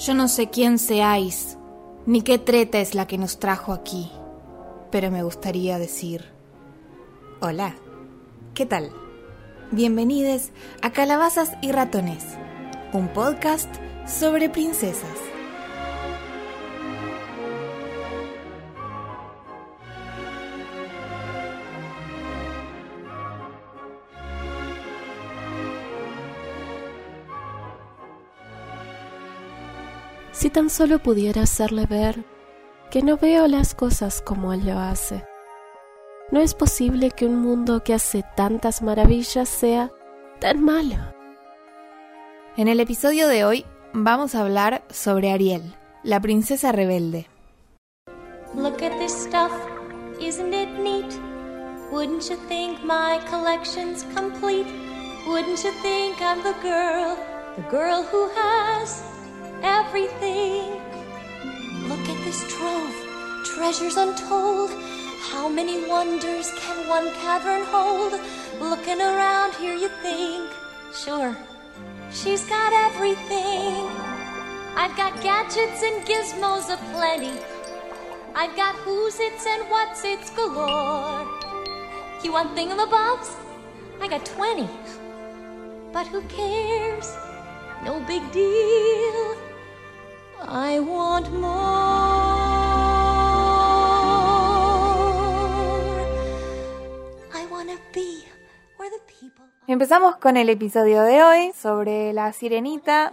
Yo no sé quién seáis, ni qué treta es la que nos trajo aquí, pero me gustaría decir, hola, ¿qué tal? Bienvenidos a Calabazas y Ratones, un podcast sobre princesas. Si tan solo pudiera hacerle ver que no veo las cosas como él lo hace. No es posible que un mundo que hace tantas maravillas sea tan malo. En el episodio de hoy vamos a hablar sobre Ariel, la princesa rebelde. Look at this stuff, isn't it neat? Wouldn't you think my collection's complete? Wouldn't you think I'm the girl, the girl who has everything? Look at this trove, treasures untold. How many wonders can one cavern hold? Looking around here, you think, sure, she's got everything. I've got gadgets and gizmos aplenty. I've got who's its and what's its galore. You want thingamabobs? I got 20. But who cares? No big deal. I want more. I wanna be where the people are. Empezamos con el episodio de hoy sobre la sirenita.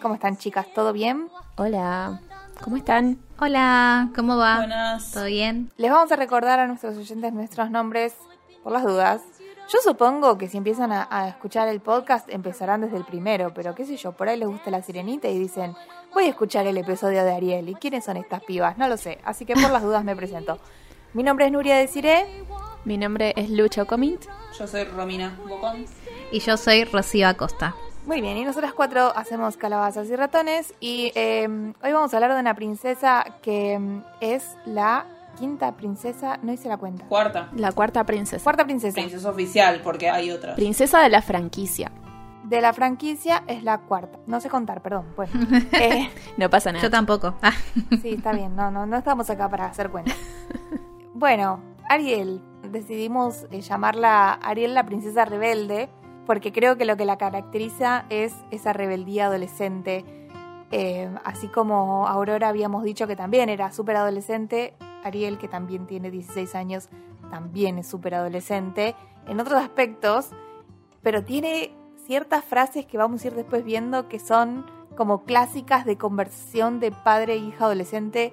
¿Cómo están chicas? ¿Todo bien? Hola, ¿cómo están? Hola, ¿cómo va? Buenas. ¿Todo bien? Les vamos a recordar a nuestros oyentes nuestros nombres por las dudas. Yo supongo que si empiezan a, a escuchar el podcast empezarán desde el primero, pero qué sé yo, por ahí les gusta la sirenita y dicen, voy a escuchar el episodio de Ariel. ¿Y quiénes son estas pibas? No lo sé, así que por las dudas me presento. Mi nombre es Nuria Desiré. Mi nombre es Lucho Comint. Yo soy Romina Bocón. Y yo soy Rocío Acosta. Muy bien, y nosotras cuatro hacemos calabazas y ratones y eh, hoy vamos a hablar de una princesa que mm, es la quinta princesa, no hice la cuenta. Cuarta. La cuarta princesa. Cuarta princesa. Princesa oficial, porque hay otras. Princesa de la franquicia. De la franquicia es la cuarta. No sé contar, perdón. Bueno, eh, No pasa nada. Yo tampoco. Ah, sí, está bien. No, no, no estamos acá para hacer cuentas. Bueno, Ariel. Decidimos eh, llamarla Ariel la princesa rebelde porque creo que lo que la caracteriza es esa rebeldía adolescente. Eh, así como Aurora habíamos dicho que también era súper adolescente, Ariel, que también tiene 16 años, también es súper adolescente en otros aspectos, pero tiene ciertas frases que vamos a ir después viendo que son como clásicas de conversión de padre e hija adolescente,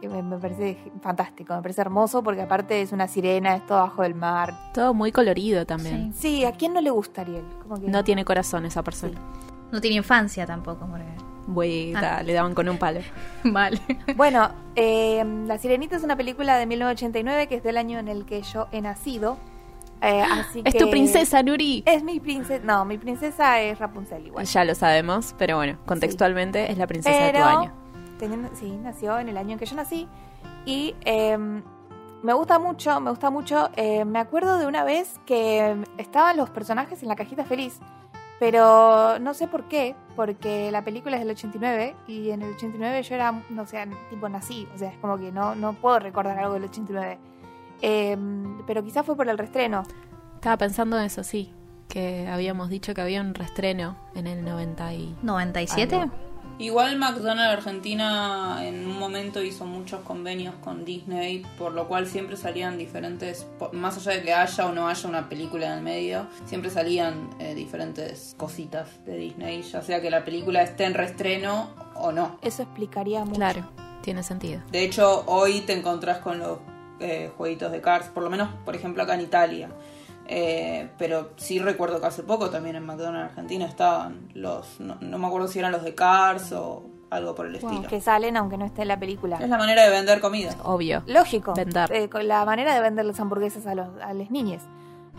que me, me parece fantástico, me parece hermoso porque aparte es una sirena, es todo bajo del mar. Todo muy colorido también. Sí, ¿a quién no le gusta Ariel? Como que- No tiene corazón esa persona. no tiene infancia tampoco. Ah. le daban con un palo. Vale. Bueno, eh, La Sirenita es una película de 1989 que es del año en el que yo he nacido. Eh, así Es que- tu princesa, Nuri. Es mi princesa. No, mi princesa es Rapunzel igual. Ya lo sabemos, pero bueno, contextualmente es la princesa de tu Pero, año. teniendo- sí, nació en el año en que yo nací. Y eh, me gusta mucho, me gusta mucho. eh, me acuerdo de una vez que estaban los personajes en la cajita feliz. Pero no sé por qué, porque la película es del 89 y en el 89 yo era, no sé, tipo nací, o sea, es como que no, no puedo recordar algo del 89. Eh, pero quizás fue por el restreno. Estaba pensando en eso, sí. Que habíamos dicho que había un restreno en el 90 y... ¿97? Algo. Igual McDonald's Argentina en un momento hizo muchos convenios con Disney, por lo cual siempre salían diferentes, más allá de que haya o no haya una película en el medio, siempre salían eh, diferentes cositas de Disney, ya sea que la película esté en restreno o no. Eso explicaría mucho. Claro, tiene sentido. De hecho, hoy te encontrás con los eh, jueguitos de Cars, por lo menos, por ejemplo, acá en Italia. Eh, pero sí recuerdo que hace poco también en McDonald's Argentina estaban los, no, no me acuerdo si eran los de Cars o algo por el Wow, estilo. que salen aunque no esté en la película. Es la manera de vender comida. Obvio. Lógico. Vender. Eh, la manera de vender las hamburguesas a los a las niñas.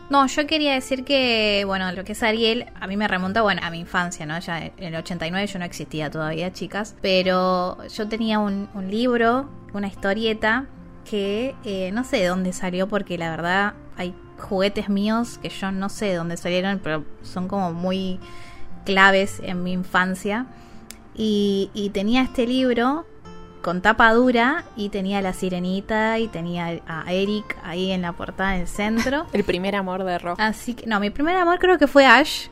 No, yo quería decir que, bueno, lo que es Ariel, a mí me remonta, bueno, a mi infancia, ¿no? Ya en el 89 yo no existía todavía, chicas, pero yo tenía un, un libro, una historieta, que eh, no sé de dónde salió, porque la verdad hay juguetes míos que yo no sé de dónde salieron, pero son como muy claves en mi infancia. y, y tenía este libro con tapa dura y tenía a la sirenita y tenía a Eric ahí en la portada en el centro. El primer amor de Rock. Así que, no, mi primer amor creo que fue Ash.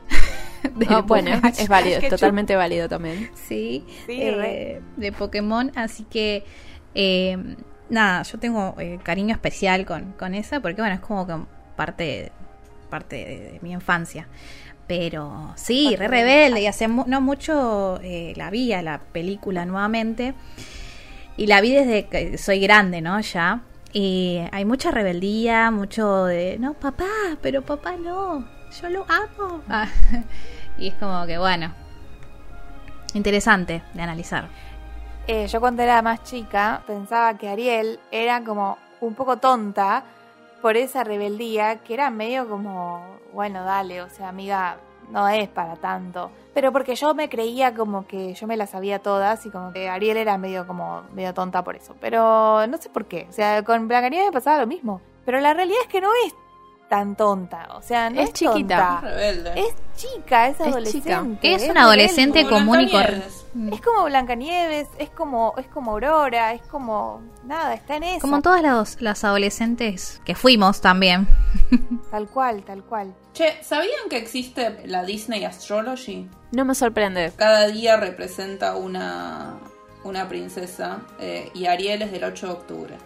de Ah, bueno, es válido, Qué totalmente válido también. Sí, Sí, eh, de Pokémon. Así que, eh, nada, yo tengo eh, cariño especial con, con esa porque, bueno, es como que parte, parte de, de mi infancia. Pero sí, re rebelde y hace mu- no mucho eh, la vi a la película nuevamente. Y la vi desde que soy grande, ¿no? Ya. Y hay mucha rebeldía, mucho de, no, papá, pero papá no, yo lo amo. Ah, y es como que, bueno, interesante de analizar. Eh, yo cuando era más chica pensaba que Ariel era como un poco tonta por esa rebeldía que era medio como, bueno, dale, o sea, amiga, no es para tanto. Pero porque yo me creía como que yo me las sabía todas y como que Ariel era medio como medio tonta por eso. Pero no sé por qué. O sea, con Blancanieves me pasaba lo mismo. Pero la realidad es que no es tan tonta. O sea, no Es es, chiquita. tonta. Rebelde. Es chica, es chica. adolescente. Es una adolescente Como común y Blancanieves. Corriente. Es como Blancanieves, es como, es como Aurora, es como nada, está en eso. Como todas las, las adolescentes que fuimos también. Tal cual, tal cual. Che, ¿sabían que existe la Disney Astrology? No me sorprende. Cada día representa una, una princesa eh, y Ariel es del 8 de octubre.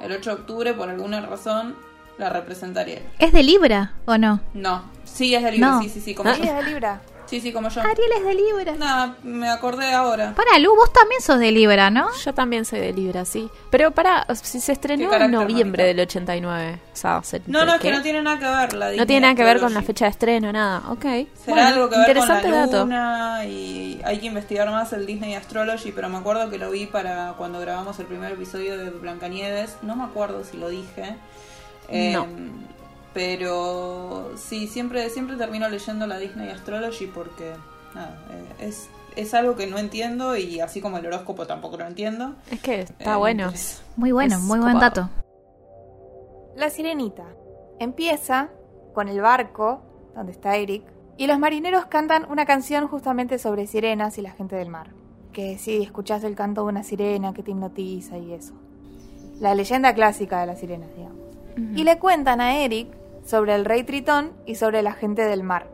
El 8 de octubre, por alguna razón, la representa Ariel. ¿Es de Libra o no? No, sí es de Libra, No. sí, sí, sí, como Sí, yo. es de Libra. Sí, sí, como yo. Ariel es de Libra. Nada, me acordé ahora. Para, Lu, vos también sos de Libra, ¿no? Yo también soy de Libra, sí. Pero para, si se ¿Qué estrenó en noviembre mamita? del 89. O sea, se- No, no, es que no tiene nada que ver la No Disney tiene nada que ver con la Astrology. fecha de estreno, nada. Ok. Será Bueno, algo que ver con interesante la dato. luna y hay que investigar más el Disney Astrology, pero me acuerdo que lo vi para cuando grabamos el primer episodio de Blancanieves. No me acuerdo si lo dije. Eh, No. Pero sí, siempre, siempre termino leyendo la Disney Astrology porque nada, eh, es, es algo que no entiendo y así como el horóscopo tampoco lo entiendo. Es que Eh, está bueno. entonces- Muy bueno, Es muy buen copado. dato. La sirenita empieza con el barco donde está Eric y los marineros cantan una canción justamente sobre sirenas y la gente del mar. Que si escuchás el canto de una sirena que te hipnotiza y eso. La leyenda clásica de las sirenas, digamos. Y le cuentan a Eric sobre el rey Tritón y sobre la gente del mar.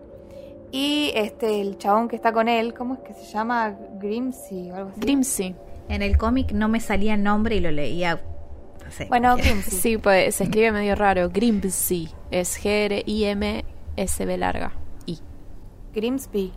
Y este, el chabón que está con él, ¿cómo es que se llama? Grimsy o algo así. Grimsy. En el cómic no me salía el nombre y lo leía. No sé. Bueno. Grimsy. Sí, pues se escribe medio raro. Grimsy. Es G-R-I-M-S-B larga. I. Grimsby.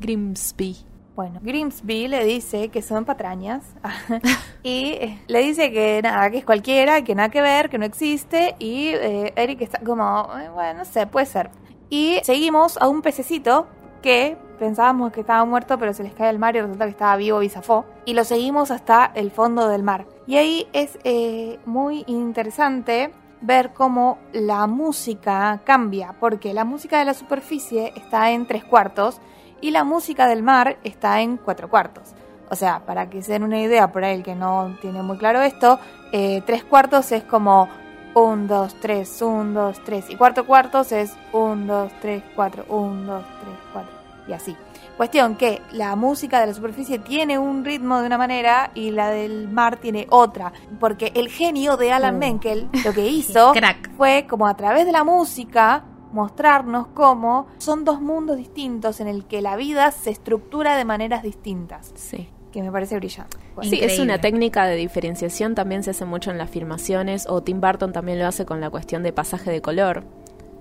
Grimsby. Bueno, Grimsby le dice que son patrañas y eh, le dice que nada, que es cualquiera, que nada que ver, que no existe y eh, Eric está como, eh, bueno, no sé, puede ser. Y seguimos a un pececito que pensábamos que estaba muerto pero se les cae al mar y resulta que estaba vivo y zafó y lo seguimos hasta el fondo del mar. Y ahí es eh, muy interesante ver cómo la música cambia, porque la música de la superficie está en tres cuartos y la música del mar está en cuatro cuartos. O sea, para que se den una idea por ahí el que no tiene muy claro esto, eh, tres cuartos es como un, dos, tres, un, dos, tres. Y cuarto cuartos es un, dos, tres, cuatro, un, dos, tres, cuatro. Y así. Cuestión que la música de la superficie tiene un ritmo de una manera y la del mar tiene otra. Porque el genio de Alan. Menkel lo que hizo fue como a través de la música mostrarnos cómo son dos mundos distintos en el que la vida se estructura de maneras distintas, Sí. que me parece brillante. Bueno, Sí, es una técnica de diferenciación, también se hace mucho en las filmaciones, o Tim Burton también lo hace con la cuestión de pasaje de color,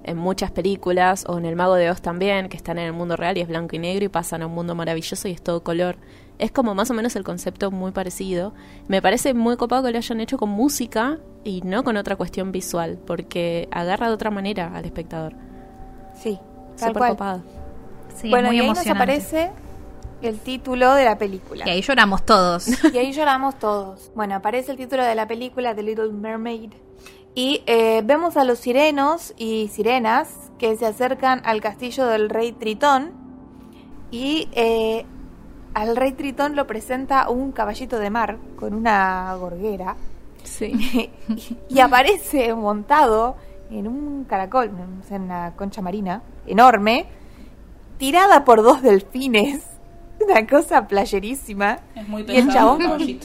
en muchas películas, o en El Mago de Oz también, que están en el mundo real y es blanco y negro y pasan a un mundo maravilloso y es todo color. Es como más o menos el concepto muy parecido. Me parece muy copado que lo hayan hecho con música y no con otra cuestión visual, porque agarra de otra manera al espectador. sí, tal Súper cual. copado. Sí, bueno, muy y ahí nos aparece el título de la película. Y ahí lloramos todos. Y ahí lloramos todos. Bueno, aparece el título de la película The Little Mermaid. Y eh, vemos a los sirenos y sirenas que se acercan al castillo del rey Tritón. Y eh, al rey Tritón lo presenta un caballito de mar con una gorguera. Sí. y aparece montado en un caracol, no sé, en una concha marina enorme, tirada por dos delfines. Una cosa playerísima. Es muy Y el chabón-.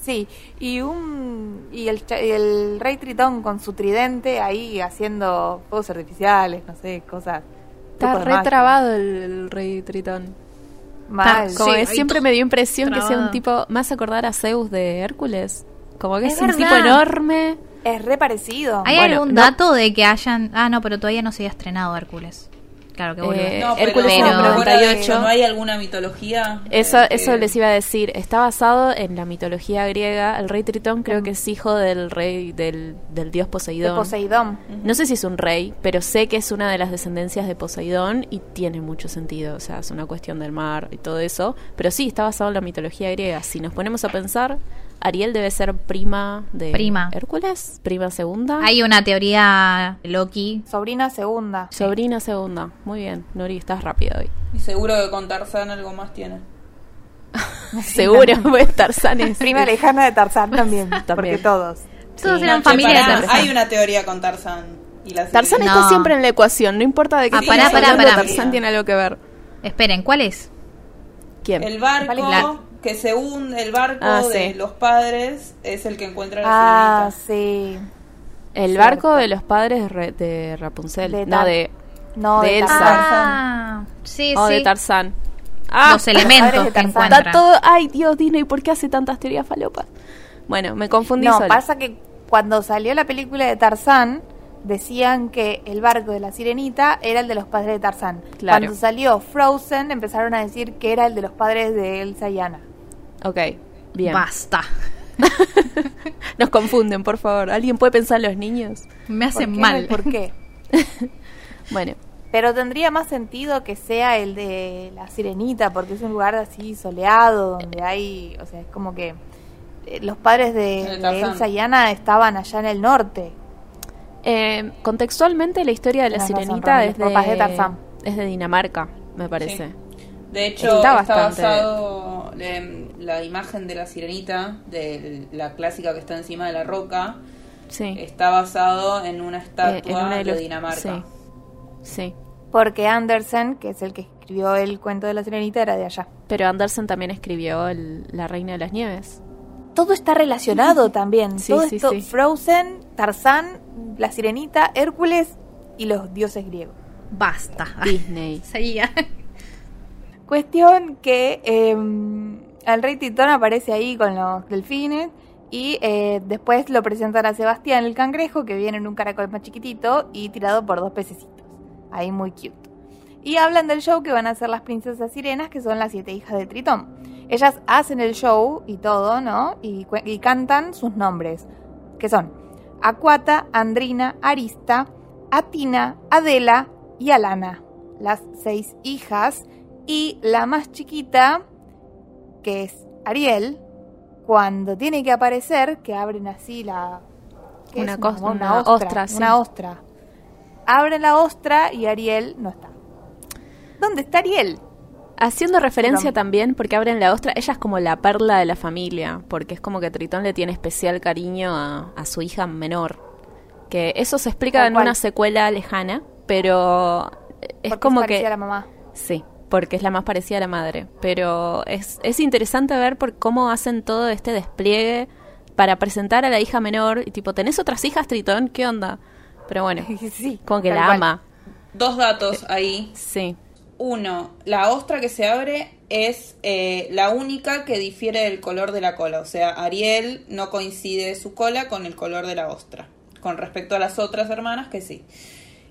Sí, y un y el, cha- y el rey Tritón con su tridente ahí haciendo fuegos artificiales, no sé, cosas. Está retrabado el, el rey Tritón. Mal. Está- Como Sí, que ahí siempre me dio impresión que sea un tipo más acordar a Zeus de Hércules. Como que es, Es un tipo enorme. Es re parecido. ¿Hay Bueno, algún no- dato de que hayan.? Ah, no, pero todavía no se había estrenado Hércules. Claro que vuelve. Eh, No, Hércules pero, en el fuera de 98. eso, ¿No hay alguna mitología? Eso, eh, eso les iba a decir. Está basado en la mitología griega. El rey Tritón creo que es hijo del rey del, del dios de Poseidón. Poseidón. No sé si es un rey, pero sé que es una de las descendencias de Poseidón y tiene mucho sentido. O sea, es una cuestión del mar y todo eso. Pero sí, está basado en la mitología griega. Si nos ponemos a pensar, Ariel debe ser prima de Prima. Hércules, prima segunda, Hay una teoría Loki. Sobrina segunda. sobrina segunda. Muy bien, Nori, estás rápido hoy. Y seguro que con Tarzán algo más tiene. Seguro, puede estar sanes. Prima lejana de Tarzán también, porque todos. Todos Sí. eran No, familia de Tarzán. Hay una teoría con Tarzán. Y la Tarzán está No. siempre en la ecuación, no importa de qué Ah, pará, pará, pará. Tarzán tiene algo que ver. Esperen, ¿cuál es? ¿Quién? El barco. Que se hunde, el barco Ah, de sí. los padres es el que encuentra a la Ah, sirenita. sí. El Cierto. barco de los padres de, Re- de Rapunzel. De no, de, No, De de Elsa. Ah, sí, oh, sí. de Tarzán. Ah, Los elementos que Tarzán. encuentran. está todo. Ay, Dios, Disney, ¿por qué hace tantas teorías falopas? Bueno, me confundí No, sola. pasa que cuando salió la película de Tarzán, decían que el barco de la sirenita era el de los padres de Tarzán. Claro. Cuando salió Frozen, empezaron a decir que era el de los padres de Elsa y Anna. Ok, bien. Basta. Nos confunden, por favor. ¿Alguien puede pensar en los niños? Me ¿Por hacen qué? mal. ¿Por qué? Bueno, Pero tendría más sentido que sea el de la sirenita, porque es un lugar así soleado, donde hay, o sea, es como que eh, los padres de. Elsa y Anna estaban allá en el norte. eh, contextualmente la historia de la sirenita es de de, Tarzán. es de Dinamarca, me parece. Sí. De hecho, Está basado en la imagen de la sirenita, de la clásica que está encima de la roca, Sí. está basado en una Eh, estatua una de Dinamarca. Sí. Sí. Porque Andersen, que es el que escribió el cuento de la sirenita, era de allá. Pero Andersen también escribió el- La Reina de las Nieves. Todo está relacionado también. Sí, Todo sí, esto, sí. Frozen, Tarzán, la sirenita, Hércules y los dioses griegos. Basta. Disney. Seguía. Cuestión que eh, el rey Titón aparece ahí con los delfines y eh, después lo presentan a Sebastián el cangrejo que viene en un caracol más chiquitito y tirado por dos pececitos. Ahí muy cute. Y hablan del show que van a hacer las princesas sirenas, que son las siete hijas de Tritón. Ellas hacen el show y todo, ¿no? Y, y cantan sus nombres, que son Aquata, Andrina, Arista, Atina, Adela y Alana, las seis hijas. Y la más chiquita, que es Ariel, cuando tiene que aparecer, que abren así la... ¿qué Una ostra, sí. Una ostra. Abren la ostra y Ariel no está. ¿Dónde está Ariel? Haciendo referencia también, porque abren la ostra, ella es como la perla de la familia, porque es como que Tritón le tiene especial cariño a, a su hija menor. Que eso se explica en cual. una secuela lejana, pero es Porque como que... a la mamá. Sí, porque es la más parecida a la madre. Pero es, es interesante ver por cómo hacen todo este despliegue para presentar a la hija menor. Y tipo, ¿tenés otras hijas, Tritón? ¿Qué onda? Pero bueno, sí. como que la cual. ama. Dos datos ahí. Sí. Uno, la ostra que se abre es eh, la única que difiere del color de la cola. O sea, Ariel no coincide su cola con el color de la ostra. Con respecto a las otras hermanas, que sí.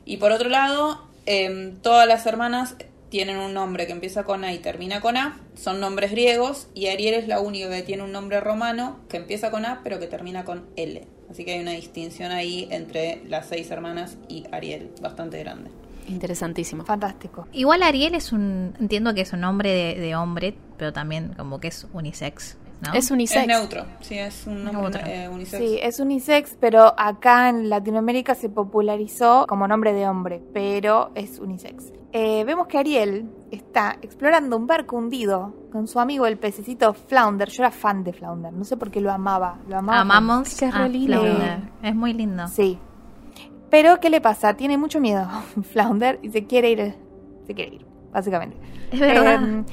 Y por otro lado, em, todas las hermanas tienen un nombre que empieza con A y termina con A. Son nombres griegos. Y Ariel es la única que tiene un nombre romano que empieza con A, pero que termina con L. Así que hay una distinción ahí entre las seis hermanas y Ariel, bastante grande. Interesantísimo. Fantástico. Igual Ariel es un. Entiendo que es un nombre de, de hombre, pero también como que es unisex. ¿no? Es unisex. Es neutro, sí, es un nombre eh, unisex. Sí, es unisex, pero acá en Latinoamérica se popularizó como nombre de hombre, pero es unisex. Eh, vemos que Ariel está explorando un barco hundido con su amigo el pececito Flounder. Yo era fan de Flounder, no sé por qué lo amaba. Lo amaba. Amamos Es que es. Flounder. Es muy lindo. Sí. Pero, ¿qué le pasa? Tiene mucho miedo Flounder y se quiere ir. Se quiere ir, básicamente. Es verdad. Eh,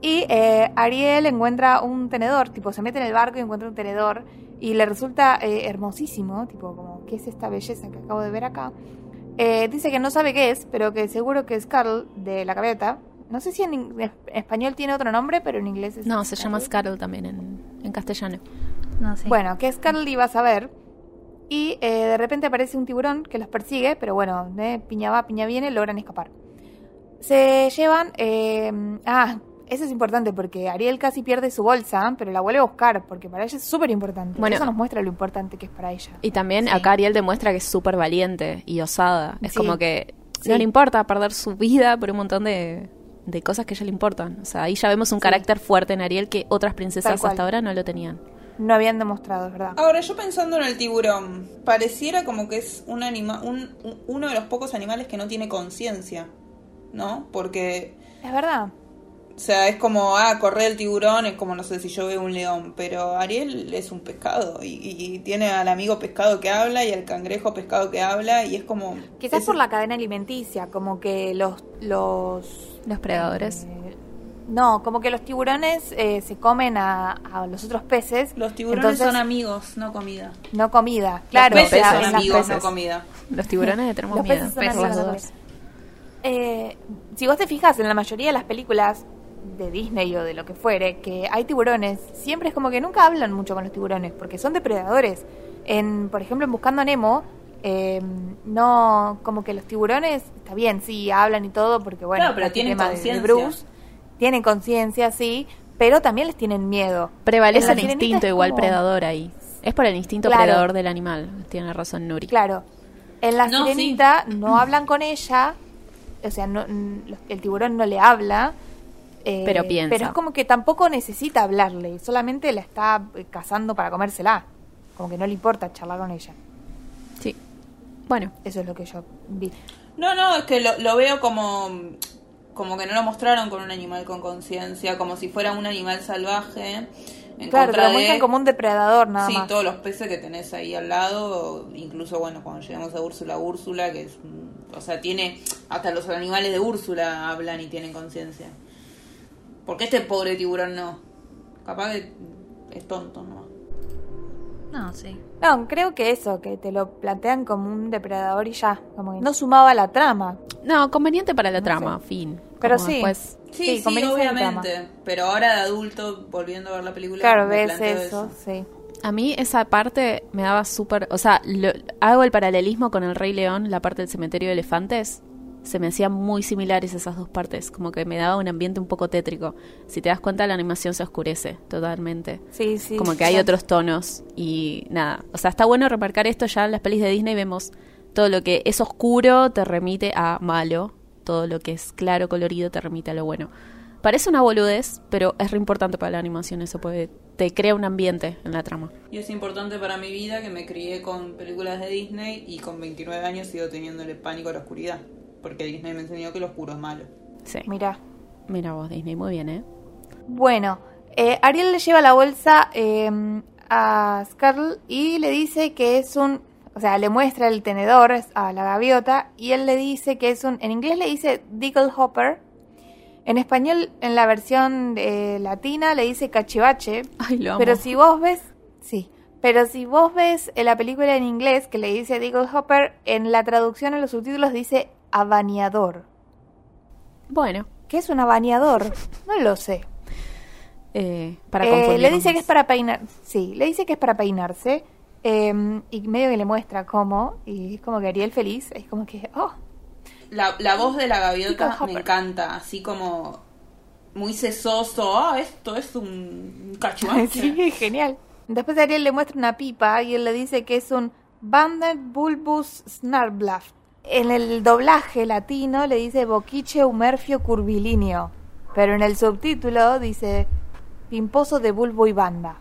Y eh, Ariel encuentra un tenedor, tipo se mete en el barco y encuentra un tenedor y le resulta eh, hermosísimo, tipo como, ¿qué es esta belleza que acabo de ver acá? Eh, dice que no sabe qué es, pero que seguro que es Carl de la gaviota. No sé si en, español tiene otro nombre, pero en inglés es... No, se llama Scarl. También en, en castellano. No sé. Bueno, que Scarl iba a saber. Y eh, de repente aparece un tiburón que los persigue, pero bueno, eh, piña va, piña viene, logran escapar. Se llevan... eh, ah, eso es importante porque Ariel casi pierde su bolsa, pero la vuelve a buscar porque para ella es súper importante. Bueno. eso nos muestra lo importante que es para ella. Y también Sí. acá Ariel demuestra que es súper valiente y osada. Es Sí. como que Sí. no le importa perder su vida por un montón de, de cosas que a ella le importan. O sea, ahí ya vemos un Sí. carácter fuerte en Ariel que otras princesas hasta ahora no lo tenían. No habían demostrado, es verdad. Ahora, yo pensando en el tiburón, pareciera como que es un anima un, un- uno de los pocos animales que no tiene conciencia, ¿no? Porque, Es verdad. O sea, es como, ah, correr el tiburón, es como, no sé si yo veo un león, pero Ariel es un pescado y, tiene al amigo pescado que habla y al cangrejo pescado que habla y es como... Quizás es- por la cadena alimenticia, como que los... los Los predadores. eh, no, como que los tiburones eh, se comen a, a los otros peces. Los tiburones entonces, son amigos, no comida. No comida, claro. los peces o sea, son amigos, peces. no comida. Los tiburones le tenemos Los miedo. peces son amigos. Eh, si vos te fijas en la mayoría de las películas de Disney o de lo que fuere, que hay tiburones, siempre es como que nunca hablan mucho con los tiburones, porque son depredadores. En, por ejemplo, en Buscando a Nemo, eh, no, como que los tiburones, está bien, sí, hablan y todo, porque bueno, Claro, pero está este tienen tema de- de conciencia. Bruce, tienen conciencia, sí, pero también les tienen miedo. Prevalece el instinto igual como- predador ahí. Es por el instinto Claro. predador del animal. Tiene razón Nuri. Claro. En la No, sí. sirenita no hablan con ella, o sea, no, el tiburón no le habla. Eh, Pero piensa. Pero es como que tampoco necesita hablarle, solamente la está eh, cazando para comérsela. Como que no le importa charlar con ella. Sí. Bueno, Eso es lo que yo vi. No, no, es que lo, lo veo como, como que no lo mostraron con un animal con conciencia, como si fuera un animal salvaje. En Claro, te de, muestran como un depredador nada sí, más. todos los peces que tenés ahí al lado, incluso bueno, cuando llegamos a Úrsula, Úrsula, que es, o sea, tiene, hasta los animales de Úrsula hablan y tienen conciencia. Porque este pobre tiburón no? Capaz que es tonto, ¿no? No, sí. No, creo que eso, que te lo plantean como un depredador y ya. Como que no sumaba a la trama. no, conveniente para la No trama, sé. fin. Pero Como sí. después- Sí, Sí, obviamente. Pero ahora de adulto, volviendo a ver la película, Claro, me ves eso, sí. A mí esa parte me daba súper... O sea, lo- hago el paralelismo con el Rey León, la parte del cementerio de elefantes. Se me hacían muy similares esas dos partes, como que me daba un ambiente un poco tétrico. Si te das cuenta, la animación se oscurece totalmente. Sí, sí. como que hay otros tonos y nada. O sea, está bueno remarcar esto ya en las pelis de Disney vemos todo lo que es oscuro te remite a malo, todo lo que es claro, colorido te remite a lo bueno. Parece una boludez, pero es re importante para la animación eso, porque te crea un ambiente en la trama. Y es importante para mi vida que me crié con películas de Disney y con 29 años sigo teniéndole pánico a la oscuridad. Porque Disney me enseñó que lo oscuro es malo. Sí. Mirá. Mira vos, Disney, muy bien, ¿eh? Bueno, eh, Ariel le lleva la bolsa eh, a Scarl y le dice que es un... O sea, le muestra el tenedor a la gaviota y él le dice que es un... En inglés le dice Diggle Hopper. En español, en la versión eh, latina, le dice cachivache. Ay, lo amo. Pero si vos ves... Sí. Pero si vos ves en la película en inglés que le dice Diggle Hopper, en la traducción en los subtítulos dice abaneador. Bueno, ¿Qué es un abaneador? No lo sé. eh, para Eh, le dice que es para peinar, sí, le dice que es para peinarse eh, y medio que le muestra cómo y es como que Ariel feliz, es como que, oh, La, la voz de la gaviota me encanta, así como muy sesoso. Ah, esto es un cachuache. sí, genial. Después Ariel le muestra una pipa y él le dice que es un Banded Bulbus Snarblast. En el doblaje latino le dice Boquiche Humerfio Curvilíneo, pero en el subtítulo dice Pimposo de Bulbo y Banda.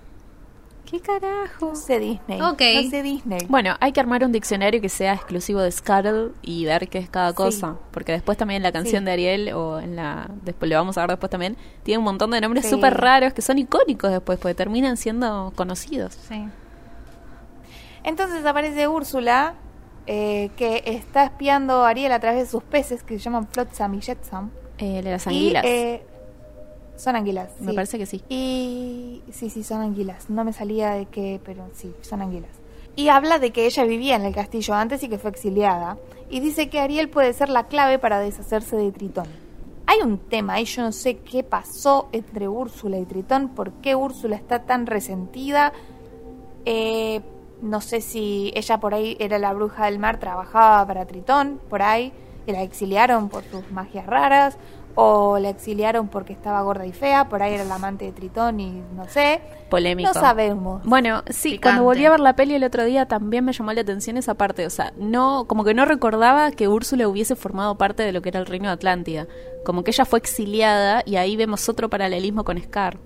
¿Qué carajo? No sé Disney. Ok. No sé Disney. Bueno, hay que armar un diccionario que sea exclusivo de Scuttle y ver qué es cada Sí. cosa. Porque después también la canción Sí. de Ariel, o en la. Después lo vamos a ver después también, tiene un montón de nombres Sí. súper raros que son icónicos después, porque terminan siendo conocidos. Sí. Entonces aparece Úrsula, eh, que está espiando a Ariel a través de sus peces, que se llaman Flotsam y Jetsam. Eh, las Y, anguilas. eh, Son anguilas. Me sí. parece que sí. Y sí, sí, son anguilas. No me salía de qué, pero sí, son anguilas. Y habla de que ella vivía en el castillo antes y que fue exiliada. Y dice que Ariel puede ser la clave para deshacerse de Tritón. Hay un tema ahí, yo no sé qué pasó entre Úrsula y Tritón, por qué Úrsula está tan resentida. Eh, no sé si ella por ahí era la bruja del mar, trabajaba para Tritón, por ahí, y la exiliaron por sus magias raras, o la exiliaron porque estaba gorda y fea, por ahí era la amante de Tritón y no sé. Polémico. No sabemos. Bueno, sí, Picante. cuando volví a ver la peli el otro día también me llamó la atención esa parte, o sea, no, como que no recordaba que Úrsula hubiese formado parte de lo que era el reino de Atlántida, como que ella fue exiliada y ahí vemos otro paralelismo con Scar.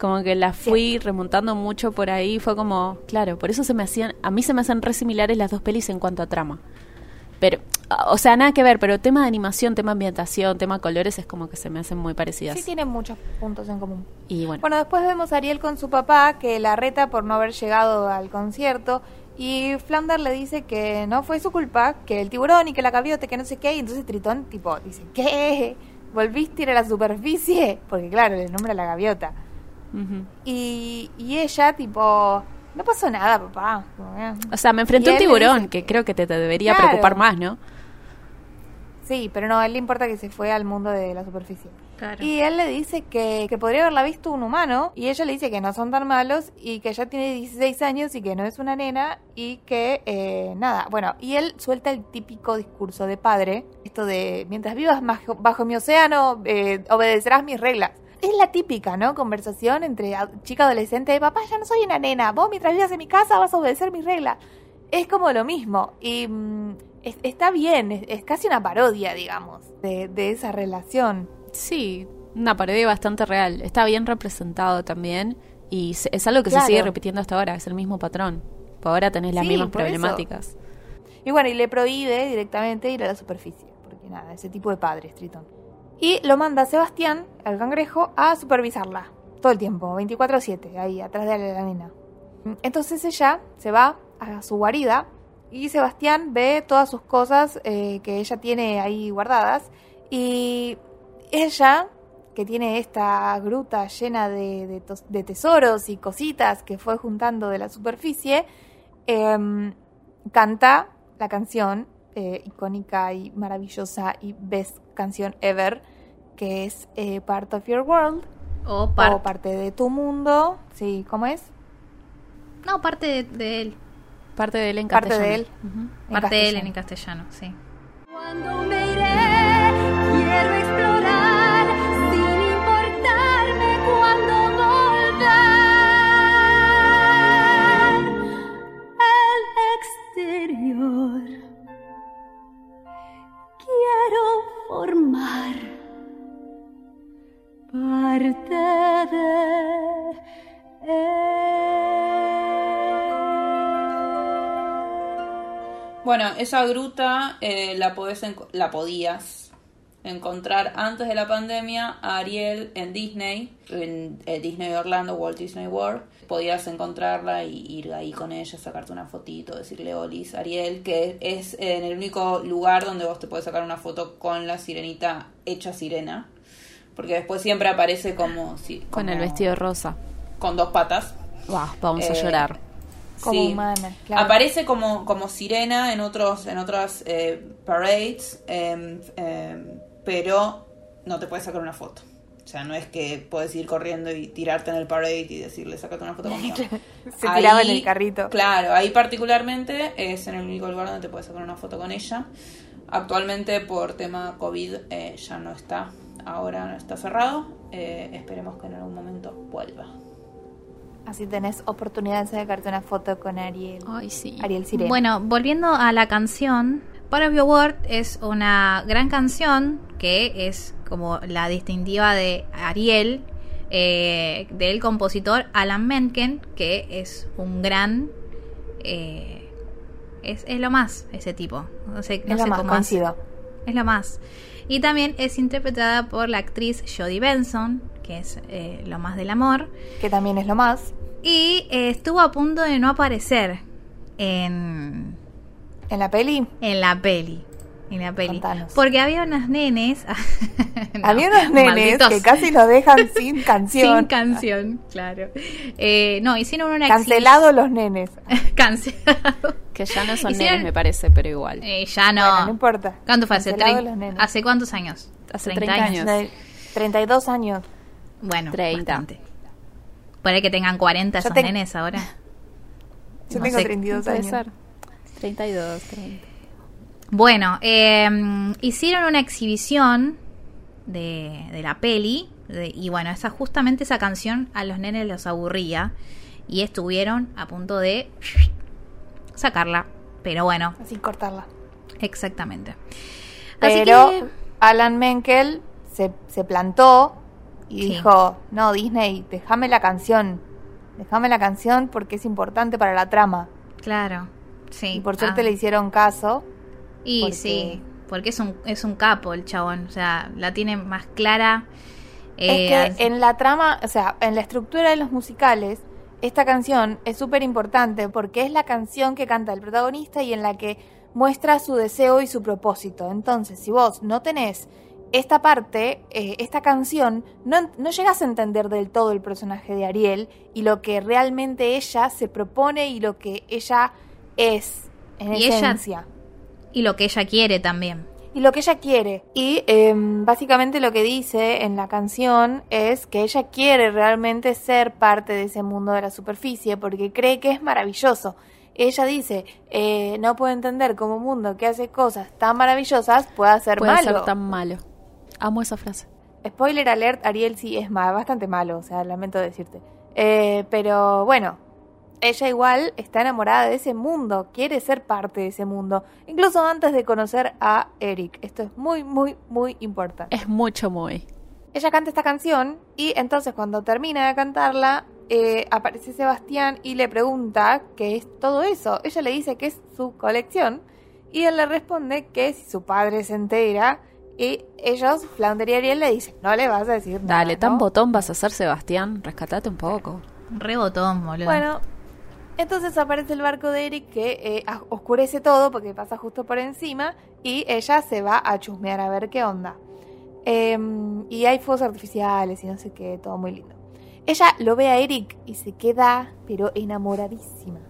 Como que la fui remontando mucho por ahí, fue como, claro, por eso se me hacían, a mí se me hacen re similares las dos pelis en cuanto a trama. Pero, o sea, nada que ver, pero tema de animación, tema ambientación, tema colores es como que se me hacen muy parecidas. Sí tienen muchos puntos en común. Y bueno, Bueno, después vemos a Ariel con su papá que la reta por no haber llegado al concierto y Flander le dice que no fue su culpa, que el tiburón y que la gaviota, que no sé qué, y entonces Tritón tipo dice, ¿qué? ¿Volviste a ir a la superficie? Porque claro, le nombra la gaviota. Y, y ella tipo, no pasó nada, papá. O sea, me enfrenté a un tiburón, dice que creo que te, te debería Claro. preocupar más, ¿no? Sí, pero no, a él le importa que se fue al mundo de la superficie. Claro. Y él le dice que, que podría haberla visto un humano y ella le dice que no son tan malos y que ya tiene 16 años y que no es una nena y que eh, nada, bueno, y él suelta el típico discurso de padre, esto de mientras vivas bajo, bajo mi océano eh, obedecerás mis reglas. Es la típica, ¿no? Conversación entre chica adolescente de papá, ya no soy una nena, vos mientras vivas en mi casa vas a obedecer mis reglas. Es como lo mismo y mm, es- está bien, es, es casi una parodia, digamos, de, de esa relación. Sí, una parodia bastante real. Está bien representado también y se- es algo que Claro. se sigue repitiendo hasta ahora, es el mismo patrón. Por ahora tenés las Sí, mismas eso. problemáticas. Y bueno, y le prohíbe directamente ir a la superficie, porque nada, ese tipo de padres, Tritón. Y lo manda Sebastián, al cangrejo, a supervisarla. Todo el tiempo, 24-7, ahí atrás de la nena. Entonces ella se va a su guarida y Sebastián ve todas sus cosas eh, que ella tiene ahí guardadas. Y ella, que tiene esta gruta llena de, de tesoros y cositas que fue juntando de la superficie, em, canta la canción eh, icónica y maravillosa y best canción ever, que es eh, Part of Your World, O par- o parte de tu mundo. Sí, ¿cómo es? No, parte de, de él. Parte de él en Parte castellano. de él. Ujú. En Parte de él castellano. en castellano, sí. Cuando me iré, quiero explorar sin importarme cuando volver. El exterior quiero formar parte de. Bueno, esa gruta eh, la, podés la podías encontrar antes de la pandemia a Ariel en Disney, en eh, Disney Orlando, Walt Disney World. Podías encontrarla y ir ahí con ella, sacarte una fotito, decirle Olis, Ariel, que es en el único lugar donde vos te puedes sacar una foto con la sirenita hecha sirena. Porque después siempre aparece como... Con el vestido rosa. Con dos patas. Guau, vamos a Eh, llorar. Como humana, claro. Aparece como, como sirena en otros en otras eh, parades, em, em, pero no te puedes sacar una foto. O sea, no es que puedes ir corriendo y tirarte en el parade y decirle, sácate una foto conmigo. Se tiraba en el carrito. Claro, ahí particularmente es en el único lugar donde te puedes sacar una foto con ella. Actualmente por tema COVID eh, ya no está, ahora no está cerrado. Eh, esperemos que en algún momento vuelva. Así tenés oportunidad de sacarte una foto con Ariel. Ay, sí. Ariel Sirena. Bueno, volviendo a la canción, Part of Your World es una gran canción que es como la distintiva de Ariel, eh, del compositor Alan Menken, que es un gran... eh, es, es lo más ese tipo. No sé, no es lo sé más cómo coincido. es lo más. Y también es interpretada por la actriz Jodie Benson, que es eh, lo más del amor. Que también es lo más. Y eh, estuvo a punto de no aparecer en, En la peli, en la peli. En la peli. Contanos. Porque había unos nenes. No, Había unos nenes malditos. que casi nos dejan sin canción. Sin canción, claro. Eh, no, hicieron una Cancelados los nenes. exhibi- Cancelado. Que ya no son Hicieron- nenes, me parece, pero igual. Eh, ya no. Bueno, no importa. ¿Cuánto fue? ¿Hace, Cancelados trein- los nenes. ¿Hace cuántos años? Hace 30 años. De 32 años. Bueno, 30. bastante. Puede que tengan 40 Yo esos te- nenes ahora. Yo No tengo sé. 32 Puede años. ser. 32, 30. Bueno, eh, hicieron una exhibición de, de la peli de- y bueno, esa justamente esa canción a los nenes los aburría y estuvieron a punto de sacarla. Pero bueno, Así cortarla. exactamente. Así Pero que Alan Menkel se, se plantó y Sí. dijo, no, Disney, déjame la canción. Déjame la canción porque es importante para la trama. claro, sí. y por suerte ah, le hicieron caso. Y porque- sí, porque es un, es un capo el chabón, o sea, la tiene más clara. eh, es que en la trama, o sea, en la estructura de los musicales, esta canción es súper importante porque es la canción que canta el protagonista y en la que muestra su deseo y su propósito. Entonces, si vos no tenés esta parte, eh, esta canción, no, no llegas a entender del todo el personaje de Ariel y lo que realmente ella se propone y lo que ella es en Y ella- esencia y lo que ella quiere también. y lo que ella quiere. Y em, básicamente lo que dice en la canción es que ella quiere realmente ser parte de ese mundo de la superficie porque cree que es maravilloso. Ella dice, eh, no puedo entender cómo un mundo que hace cosas tan maravillosas pueda ser Puede malo. ser tan malo. Amo esa frase. Spoiler alert, Ariel sí es bastante malo, o sea, lamento decirte. Eh, pero bueno, ella igual está enamorada de ese mundo, quiere ser parte de ese mundo, incluso antes de conocer a Eric. Esto es muy, muy, muy importante. Es mucho muy. Ella canta esta canción y entonces cuando termina de cantarla, eh, aparece Sebastián y le pregunta qué es todo eso. Ella le dice que es su colección y él le responde que si su padre se entera y ellos, Flounder y Ariel, le dicen, no le vas a decir nada. Dale, tan ¿no?". botón vas a ser, Sebastián. Rescatate un poco. Rebotón, boludo. Bueno, entonces aparece el barco de Eric que eh, oscurece todo porque pasa justo por encima y ella se va a chusmear a ver qué onda. Em, y hay fuegos artificiales y no sé qué, todo muy lindo. Ella lo ve a Eric y se queda, pero enamoradísima.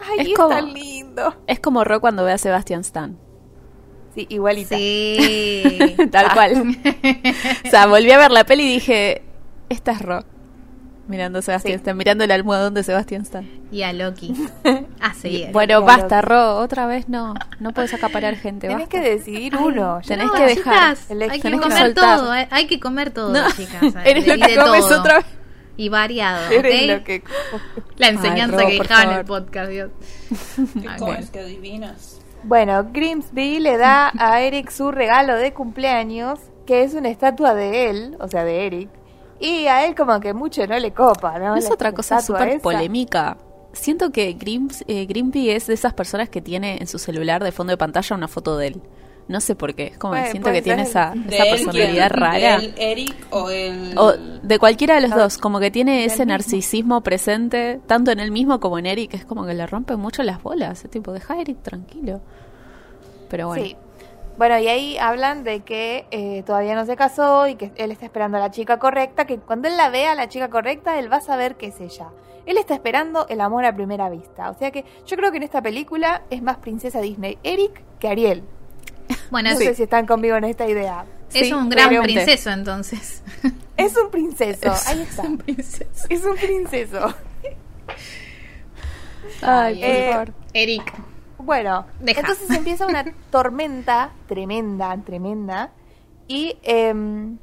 Ay, Es es, como- tan lindo. Es como Ro cuando ve a Sebastián Stan. Sí, igualita. Sí. Tal cual. o sea, volví a ver la peli y dije, esta es Ro. Mirando a Sebastián Sí. Stan, mirando el almohadón de Sebastián Stan. y a Loki. A seguir. Bueno, basta, Ro, otra vez no. No puedes acaparar gente. Tenés basta. que decidir uno. tenés no. que dejar. chicas, hay que comer soltar. todo, hay, hay que comer todo, No, chicas. eres lo que comes todo. otra vez. Y variado, Eres ¿ok? lo que... La enseñanza Ro, que dejaba en el podcast, Dios. ¿Qué Ah, comes? ¿Qué adivinas? Bueno, Grimsby le da a Eric su regalo de cumpleaños, que es una estatua de él, o sea, de Eric. Y a él como que mucho no le copa, ¿no? No es La otra cosa súper polémica. Siento que Grims, eh, Grimpy es de esas personas que tiene en su celular de fondo de pantalla una foto de él. No sé por qué. Es como que siento que tiene esa, ¿De esa él personalidad quién? rara. ¿De él, Eric o el...? O de cualquiera de los No, dos, como que tiene ese mismo. narcisismo presente, tanto en él mismo como en Eric, es como que le rompe mucho las bolas. Es tipo, deja a Eric tranquilo. Pero bueno, Sí. Bueno, y ahí hablan de que eh, todavía no se casó y que él está esperando a la chica correcta, que cuando él la vea a la chica correcta, él va a saber que es ella. Él está esperando el amor a primera vista. O sea que yo creo que en esta película es más princesa Disney Eric que Ariel. Bueno, No es, sé si están conmigo en esta idea. es Sí, un gran princeso, entonces. Es un princeso, ahí está. princeso. Es un princeso. Ay, por Eh, favor. Eric. Bueno, Deja. entonces empieza una tormenta tremenda, tremenda. Y em,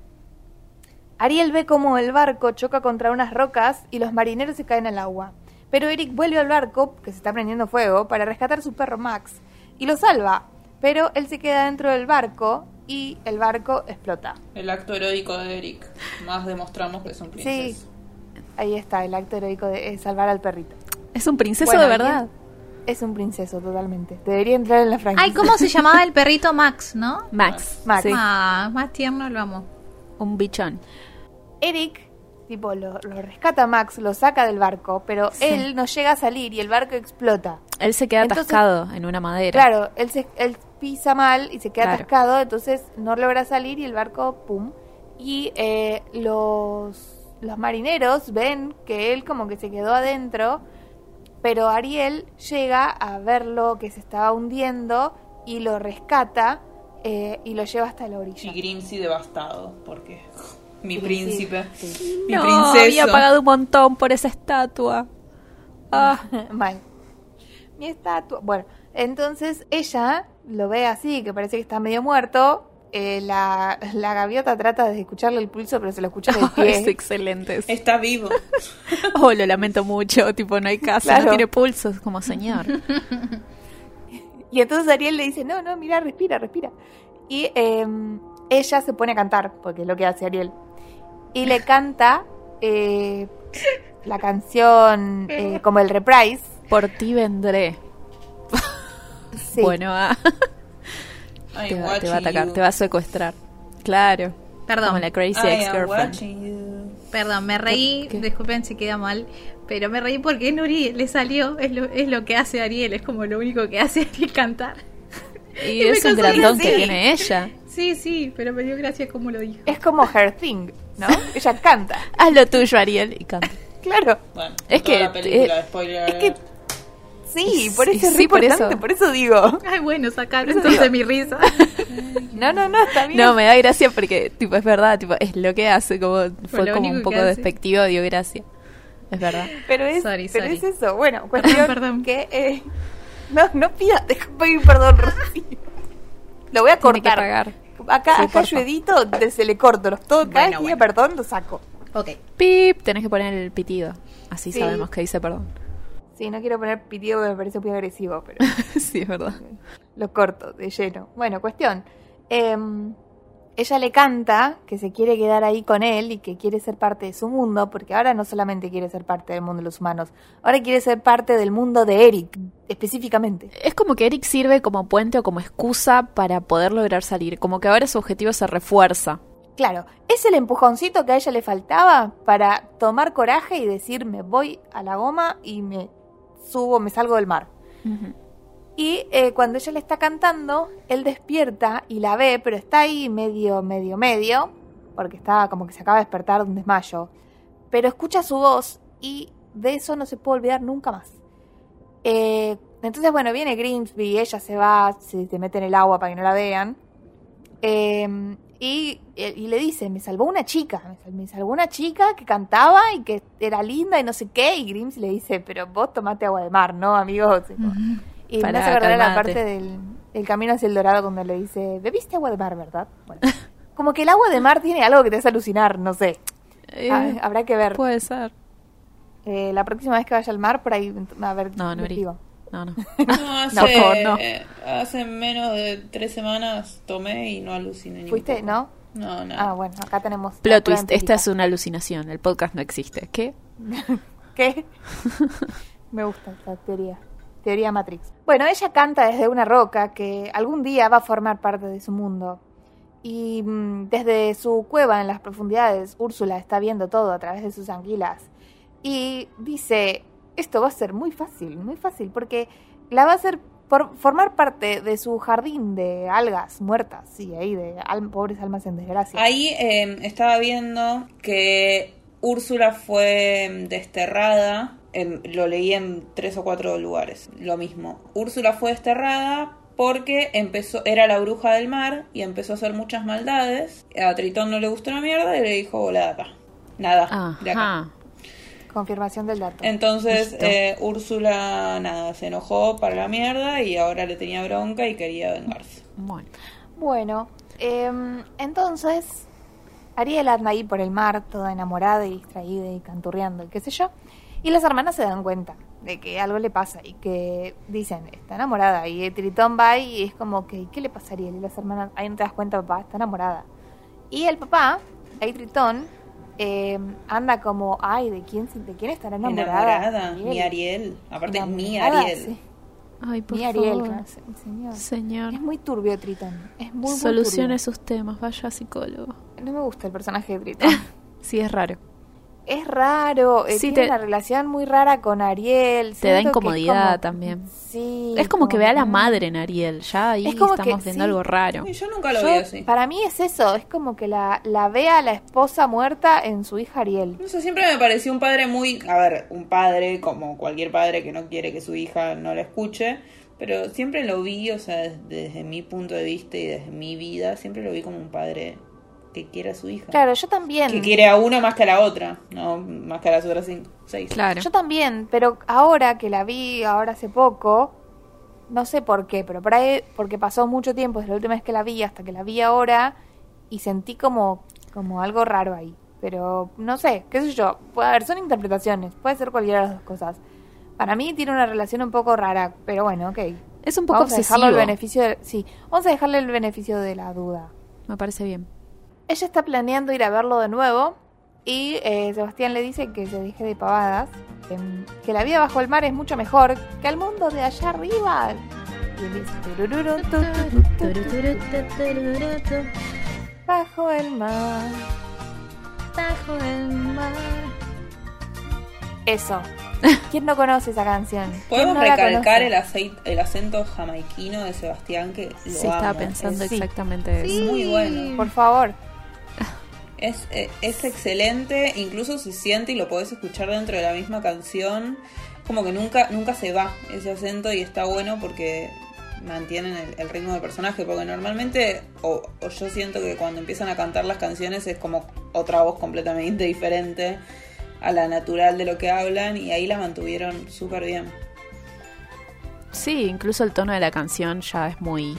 Ariel ve como el barco choca contra unas rocas y los marineros se caen al agua. Pero Eric vuelve al barco, que se está prendiendo fuego, para rescatar a su perro Max. Y lo salva. Pero él se queda dentro del barco y el barco explota. El acto heroico de Eric. Más demostramos que es un princeso. Ahí está el acto heroico de eh, salvar al perrito. Es un princeso Bueno, de verdad. Es un princeso totalmente. Debería entrar en la franquicia. Ay, ¿cómo se llamaba el perrito Max, no? Max. Max. sí. Ah, más tierno lo amo. Un bichón. Eric, tipo, lo, lo rescata a Max, lo saca del barco, pero Sí. él no llega a salir y el barco explota. Él se queda Entonces- atascado en una madera. Claro, él, se- él pisa mal y se queda Claro. atascado, entonces no logra salir y el barco, pum. Y eh, los, los marineros ven que él como que se quedó adentro, pero Ariel llega a verlo que se estaba hundiendo y lo rescata eh, y lo lleva hasta la orilla. Y Grimsy devastado, porque mi Grimsy, príncipe, sí. mi no, princesa. había pagado un montón por esa estatua. Ah, Mal. Mi estatua. Bueno, entonces ella lo ve así, que parece que está medio muerto. Eh, la, la gaviota trata de escucharle el pulso, pero se lo escucha del es pie. excelente. Está vivo. Oh, lo lamento mucho. Tipo, no hay Claro. no tiene pulsos como señor. Y entonces Ariel le dice, no, no, mira, respira, respira. Y eh, ella se pone a cantar, porque es lo que hace Ariel. Y le canta eh, la canción eh, como el reprise. Por ti vendré. Sí. Bueno, ah, te, va, te va a atacar, you. te va a secuestrar. Claro. Perdón. Como la Crazy Ex-Girlfriend. Perdón, me reí, ¿Qué? disculpen si queda mal, pero me reí porque Nuri le salió, es lo, es lo que hace Ariel, es como lo único que hace Ariel cantar. Y Y es un grandón que tiene ella. Sí, sí, pero me dio gracia como lo dijo. Es como her thing, ¿no? ella canta. Haz lo tuyo, Ariel, y canta. Claro. Bueno, Es que, la película, eh, spoiler. Es que sí, por Sí, eso es re sí, por importante, eso. por eso digo. Ay, bueno, sacar entonces digo. mi risa. No, no, no, está bien. No, me da gracia porque, tipo, es verdad, tipo, es lo que hace, como fue lo como un poco despectivo, dio gracia. Es verdad. Pero es, Sorry, pero sorry. es eso. Bueno, cuestión perdón. que... eh, no, no pidas, deja pedir perdón, Rocío. Lo voy a cortar. pagar. Acá, Sí, acá yo edito, de- se le corto los todo, cada Bueno, día bueno. perdón lo saco. ok. Pip, tenés que poner el pitido. Así Sí. sabemos que dice perdón. Sí, no quiero poner pitido porque me parece muy agresivo, pero sí, es verdad. lo corto de lleno. Bueno, cuestión. Em, ella le canta que se quiere quedar ahí con él y que quiere ser parte de su mundo, porque ahora no solamente quiere ser parte del mundo de los humanos, ahora quiere ser parte del mundo de Eric, específicamente. Es como que Eric sirve como puente o como excusa para poder lograr salir. Como que ahora su objetivo se refuerza. Claro, es el empujoncito que a ella le faltaba para tomar coraje y decir me voy a la goma y me subo, me salgo del mar. Y eh, cuando ella le está cantando, él despierta y la ve, pero está ahí medio, medio, medio, porque está como que se acaba de despertar de un desmayo. Pero escucha su voz y de eso no se puede olvidar nunca más. Eh, entonces, bueno, viene Grimsby, ella se va, se, se mete en el agua para que no la vean. Eh, y, y le dice, me salvó una chica, me sal- me salvó una chica que cantaba y que era linda y no sé qué. Y Grims le dice, pero vos tomate agua de mar, ¿no, amigo? Y me Pará, hace acordar la parte del el camino hacia el dorado cuando le dice, bebiste agua de mar, ¿verdad? Bueno, como que el agua de mar tiene algo que te hace alucinar, no sé. Eh, Ah, habrá que ver. puede ser. Eh, la próxima vez que vaya al mar, por ahí, a ver, No, no, investigo. No, no. No, hace, por favor, no. hace menos de tres semanas tomé y no aluciné. ni ¿Fuiste? ¿No? No, nada. Ah, bueno, acá tenemos... Plot twist, esta es una alucinación. El podcast no existe. ¿Qué? ¿Qué? Me gusta esta teoría. Teoría Matrix. Bueno, ella canta desde una roca que algún día va a formar parte de su mundo. Y mm, desde su cueva en las profundidades, Úrsula está viendo todo a través de sus anguilas. Y dice, esto va a ser muy fácil, muy fácil, porque la va a hacer por formar parte de su jardín de algas muertas, sí, ahí, de al- pobres almas en desgracia. Ahí eh, estaba viendo que Úrsula fue em, desterrada. em, lo leí en tres o cuatro lugares. Lo mismo. Úrsula fue desterrada porque empezó, era la bruja del mar y empezó a hacer muchas maldades. A Tritón no le gustó una mierda y le dijo, volá de acá. Nada, de acá. Confirmación del dato. Entonces eh, Úrsula, nada, se enojó para la mierda y ahora le tenía bronca y quería vengarse. Bueno. Bueno, em, entonces Ariel anda ahí por el mar, toda enamorada y distraída y canturreando y qué sé yo. Y las hermanas se dan cuenta de que algo le pasa y que dicen, está enamorada. Y Tritón va y es como que, ¿qué le pasa a Ariel? Y las hermanas, ahí no te das cuenta, papá, está enamorada. Y el papá, ahí Tritón, em, anda como, ay, ¿de quién, se- de quién estará enamorada? Enamorada, mi Ariel. Aparte, mi Enamorada, Ariel. sí. Ay, por Mi Ariel, favor. señor. Señor. Es muy turbio Tritón. Es muy, muy Solucione turbio. sus temas. Vaya psicólogo. No me gusta el personaje de Tritón. Sí, es raro. Es raro, eh, Sí, tiene te- una relación muy rara con Ariel. Te da que incomodidad como- también. Sí. Es como que ve a la madre en Ariel, ya ahí Es como que- estamos viendo sí. algo raro. Sí, Yo nunca lo Yo- vi así. Para mí es eso, es como que la, la ve a la esposa muerta en su hija Ariel. No sé, siempre me pareció un padre muy... A ver, un padre como cualquier padre que no quiere que su hija no la escuche, pero siempre lo vi, o sea, desde, desde mi punto de vista y desde mi vida, siempre lo vi como un padre que quiere a su hija. Claro, yo también. Que quiere a uno más que a la otra, no más que a las otras cinco, seis. Claro. Yo también, pero ahora que la vi, ahora hace poco, no sé por qué, pero por ahí, porque pasó mucho tiempo desde la última vez que la vi hasta que la vi ahora y sentí como, como algo raro ahí. Pero no sé, qué sé yo. Puede, a ver, son interpretaciones, puede ser cualquiera de las dos cosas. Para mí tiene una relación un poco rara, pero bueno, ok. Es un poco vamos a dejarle el beneficio de, sí, vamos a dejarle el beneficio de la duda. Me parece bien. Ella está planeando ir a verlo de nuevo y eh, Sebastián le dice que se deje de pavadas, em, que la vida bajo el mar es mucho mejor que el mundo de allá arriba. Y él dice, "Turururu, tu, tu, tu, tu, tu, bajo el mar. Bajo el mar. Eso. ¿Quién no conoce esa canción? ¿Quién Podemos no recalcar el, aceit- el acento jamaiquino de Sebastián que lo Sí, amo. estaba pensando es, sí. exactamente eso. muy bueno. Por favor. Es, eh, es excelente, incluso se siente y lo podés escuchar dentro de la misma canción. Como que nunca, nunca se va ese acento y está bueno porque mantienen el, ritmo del personaje. Porque normalmente, o, o yo siento que cuando empiezan a cantar las canciones es como otra voz completamente diferente a la natural de lo que hablan y ahí la mantuvieron súper bien. Sí, incluso el tono de la canción ya es muy...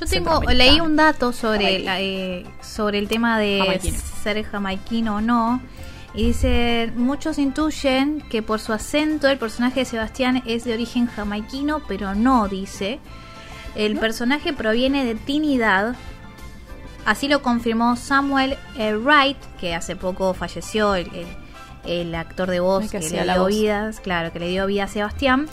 Yo tengo, leí un dato sobre, la, eh, sobre el tema de Jamaiquino. ser jamaiquino o no. Y dice, muchos intuyen que por su acento el personaje de Sebastián es de origen jamaiquino, pero no, dice. El personaje proviene de Trinidad. Así lo confirmó Samuel eh, Wright, que hace poco falleció, el, el- el actor de voz que le dio voz. vidas, claro, que le dio vida a Sebastián.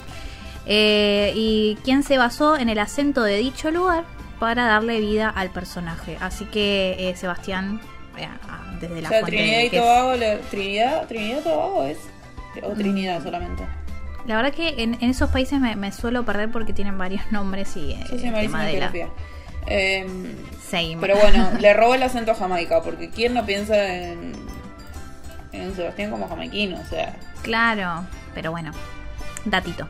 Eh, y quien se basó en el acento de dicho lugar para darle vida al personaje. Así que eh, Sebastián, eh, ah, desde la o sea, Trinidad y que es- Tobago, le- Trinidad, Trinidad y Tobago es. O Trinidad solamente. La verdad que en, en esos países me, me suelo perder porque tienen varios nombres y eh, Yo soy el tema de la... Same. Pero bueno, le robó el acento a Jamaica, porque ¿quién no piensa en, en Sebastián como jamaiquino? O sea, Claro, pero bueno, datito.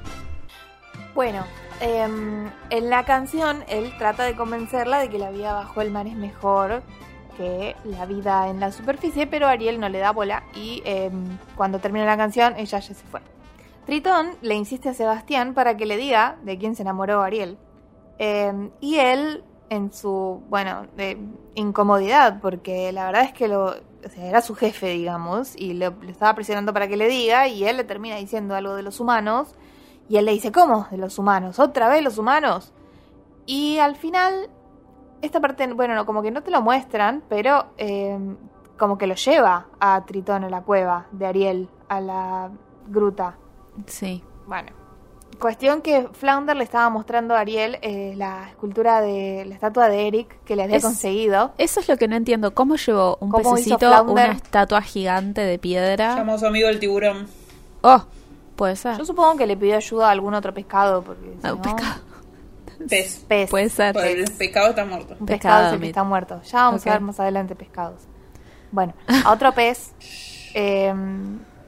Bueno, em, en la canción él trata de convencerla de que la vida bajo el mar es mejor que la vida en la superficie, pero Ariel no le da bola y em, cuando termina la canción ella ya se fue. Tritón le insiste a Sebastián para que le diga de quién se enamoró Ariel. Em, y él, en su, bueno, incomodidad, porque la verdad es que lo, era su jefe, digamos, y lo estaba presionando para que le diga, y él le termina diciendo algo de los humanos, y él le dice, ¿cómo? ¿De los humanos? ¿Otra vez los humanos? Y al final, esta parte, bueno, no, como que no te lo muestran, pero eh, como que lo lleva a Tritón a la cueva de Ariel, a la gruta. Sí. Bueno, cuestión que Flounder le estaba mostrando a Ariel eh, la escultura de la estatua de Eric que le había Es- conseguido. Eso es lo que no entiendo. ¿Cómo llevó un ¿Cómo pececito una estatua gigante de piedra? llama a su amigo el tiburón. Oh, puede ser. Yo supongo que le pidió ayuda a algún otro pescado, porque si Ah, no, un pescado. Pez. pez. Puede ser. Pues el pescado está muerto. Un Pescado, pescado es el que mit. está muerto. Ya vamos a ver más adelante pescados. Bueno, a otro pez, eh,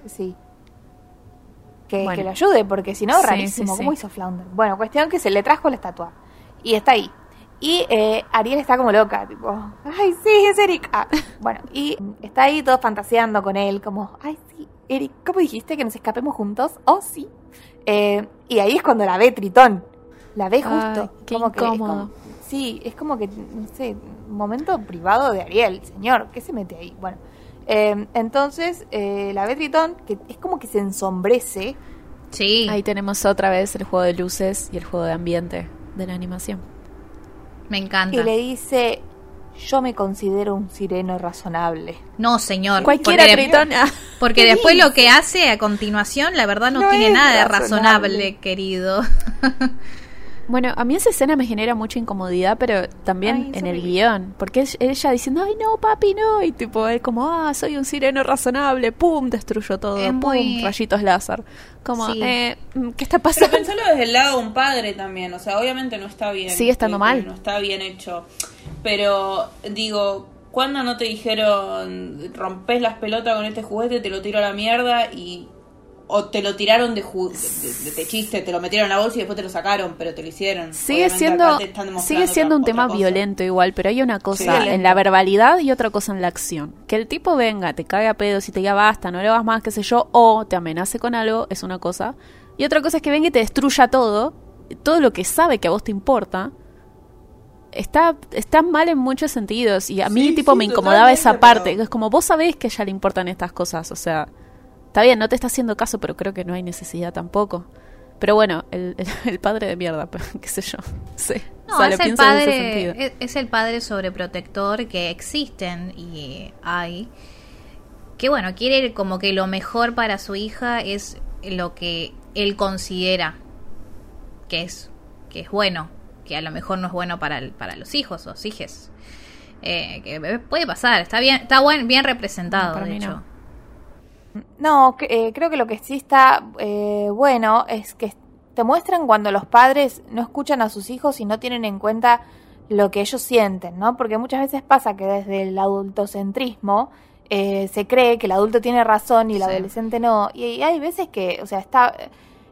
sí, que, Bueno. que lo ayude, porque si no, Sí, rarísimo. sí, ¿Cómo hizo Flounder? Bueno, cuestión que se le trajo la estatua y está ahí. Y eh, Ariel está como loca, tipo, ay, sí, es Eric. Ah, bueno, y está ahí todo fantaseando con él, como, ay, sí, Eric, ¿cómo dijiste que nos escapemos juntos? Oh, sí. Eh, y ahí es cuando la ve Tritón. La ve justo. Ay, qué como que es como- sí, es como que, no sé, un momento privado de Ariel, señor, ¿qué se mete ahí? Bueno, eh, entonces eh, la ve Tritón, que es como que se ensombrece. Sí, Ahí tenemos otra vez el juego de luces y el juego de ambiente de la animación. Me encanta. Y le dice, yo me considero un sireno razonable. No, señor. Cualquiera porque, Tritón. ah, Porque después lo que hace a continuación, la verdad no, No tiene nada de razonable, querido. Bueno, a mí esa escena me genera mucha incomodidad, pero también Ay, en el guion. Porque es- ella diciendo, ay, no, papi, no. Y tipo, él como, ah, soy un sireno razonable. Pum, destruyo todo. Es Pum, muy- rayitos láser. Como, Sí. eh, ¿qué está Pero pasando? pensalo desde el lado de un padre también, o sea, obviamente no está bien. Sigue estando mal. No está bien hecho. Pero, digo, ¿cuándo no te dijeron rompes las pelotas con este juguete, te lo tiro a la mierda y. O te lo tiraron de, de, de- de chiste, te lo metieron en la bolsa y después te lo sacaron, pero te lo hicieron. Sigue Obviamente siendo, sigue siendo un tema cosa. violento igual, pero hay una cosa Sí. en la verbalidad y otra cosa en la acción. Que el tipo venga, te cague a pedos y te diga basta, no le vas más, qué sé yo, o te amenace con algo, es una cosa. Y otra cosa es que venga y te destruya todo, todo lo que sabe que a vos te importa. Está, está mal en muchos sentidos y a mí Sí, tipo sí, me incomodaba esa parte. Es como vos sabés que a ella le importan estas cosas, o sea, está bien, no te está haciendo caso, pero creo que no hay necesidad tampoco. Pero bueno, el, el- el padre de mierda, qué sé yo. Sí. No, O sea, lo es el pienso en ese padre, sentido. es, es el padre sobreprotector que existen y hay. Que bueno, quiere como que lo mejor para su hija es lo que él considera que es, que es bueno, que a lo mejor no es bueno para, el- para los hijos o hijes. Eh, que puede pasar, está bien, está buen, bien representado, de no. No, eh, creo que lo que sí está eh, bueno es que te muestran cuando los padres no escuchan a sus hijos y no tienen en cuenta lo que ellos sienten, ¿no? Porque muchas veces pasa que desde el adultocentrismo eh, se cree que el adulto tiene razón y el Sí. adolescente no. Y, y hay veces que, o sea, está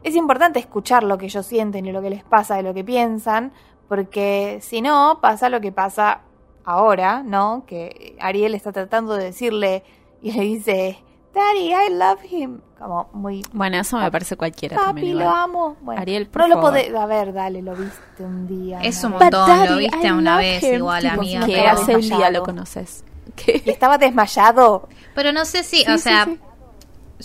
es importante escuchar lo que ellos sienten y lo que les pasa y lo que piensan, porque si no, pasa lo que pasa ahora, ¿no? Que Ariel está tratando de decirle y le dice, Daddy, I love him. Como muy, Bueno, eso me parece cualquiera también. papi, igual. lo amo. Bueno, Ariel, por no lo favor. podés, a ver, dale, lo viste un día. Es un montón, But lo daddy, viste I una vez him. igual, Tipo, amiga. Que pero- hace un día lo conoces. ¿Qué? Y estaba desmayado. Pero no sé si, Sí, o sí, sea, sí.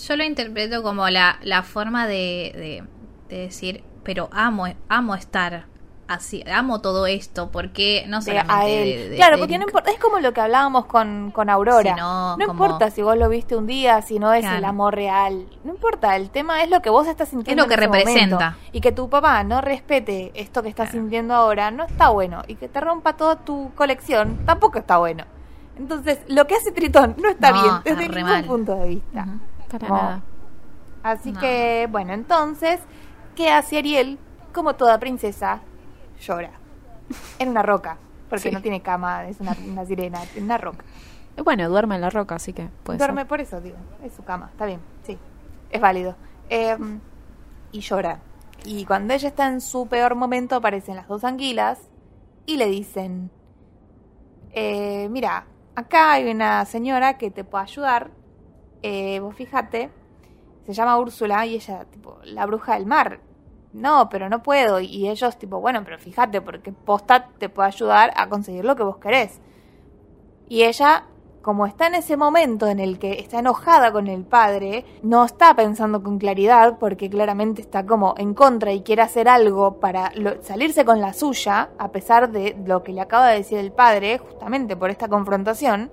yo lo interpreto como la, la forma de, de, de decir, pero amo, amo estar así, amo todo esto, porque no de solamente a él. de- de- claro, porque no importa, es como lo que hablábamos con, con Aurora. No, como- importa si vos lo viste un día, si no es Claro. el amor real. No importa, el tema es lo que vos estás sintiendo. Es lo que en ese representa. momento. Y que tu papá no respete esto que estás sintiendo ahora, no está bueno. Y que te rompa toda tu colección, tampoco está bueno. Entonces, lo que hace Tritón no está No, bien desde ningún mal. punto de vista. Para No. nada. Así No. que, bueno, entonces, ¿qué hace Ariel? Como toda princesa, llora. En una roca. Porque Sí. no tiene cama, es una, una sirena, en una roca. Bueno, duerme en la roca, así que puede Duerme ser. por eso, digo. Es su cama, está bien, sí. Es válido. Eh, y llora. Y cuando ella está en su peor momento, aparecen las dos anguilas y le dicen: eh, Mira, acá hay una señora que te puede ayudar. Eh, vos fíjate, se llama Úrsula y ella, tipo, la bruja del mar. No, pero no puedo. Y ellos, tipo, bueno, pero fíjate, porque posta te puede ayudar a conseguir lo que vos querés. Y ella, como está en ese momento en el que está enojada con el padre, no está pensando con claridad porque claramente está como en contra y quiere hacer algo para salirse con la suya, a pesar de lo que le acaba de decir el padre, justamente por esta confrontación,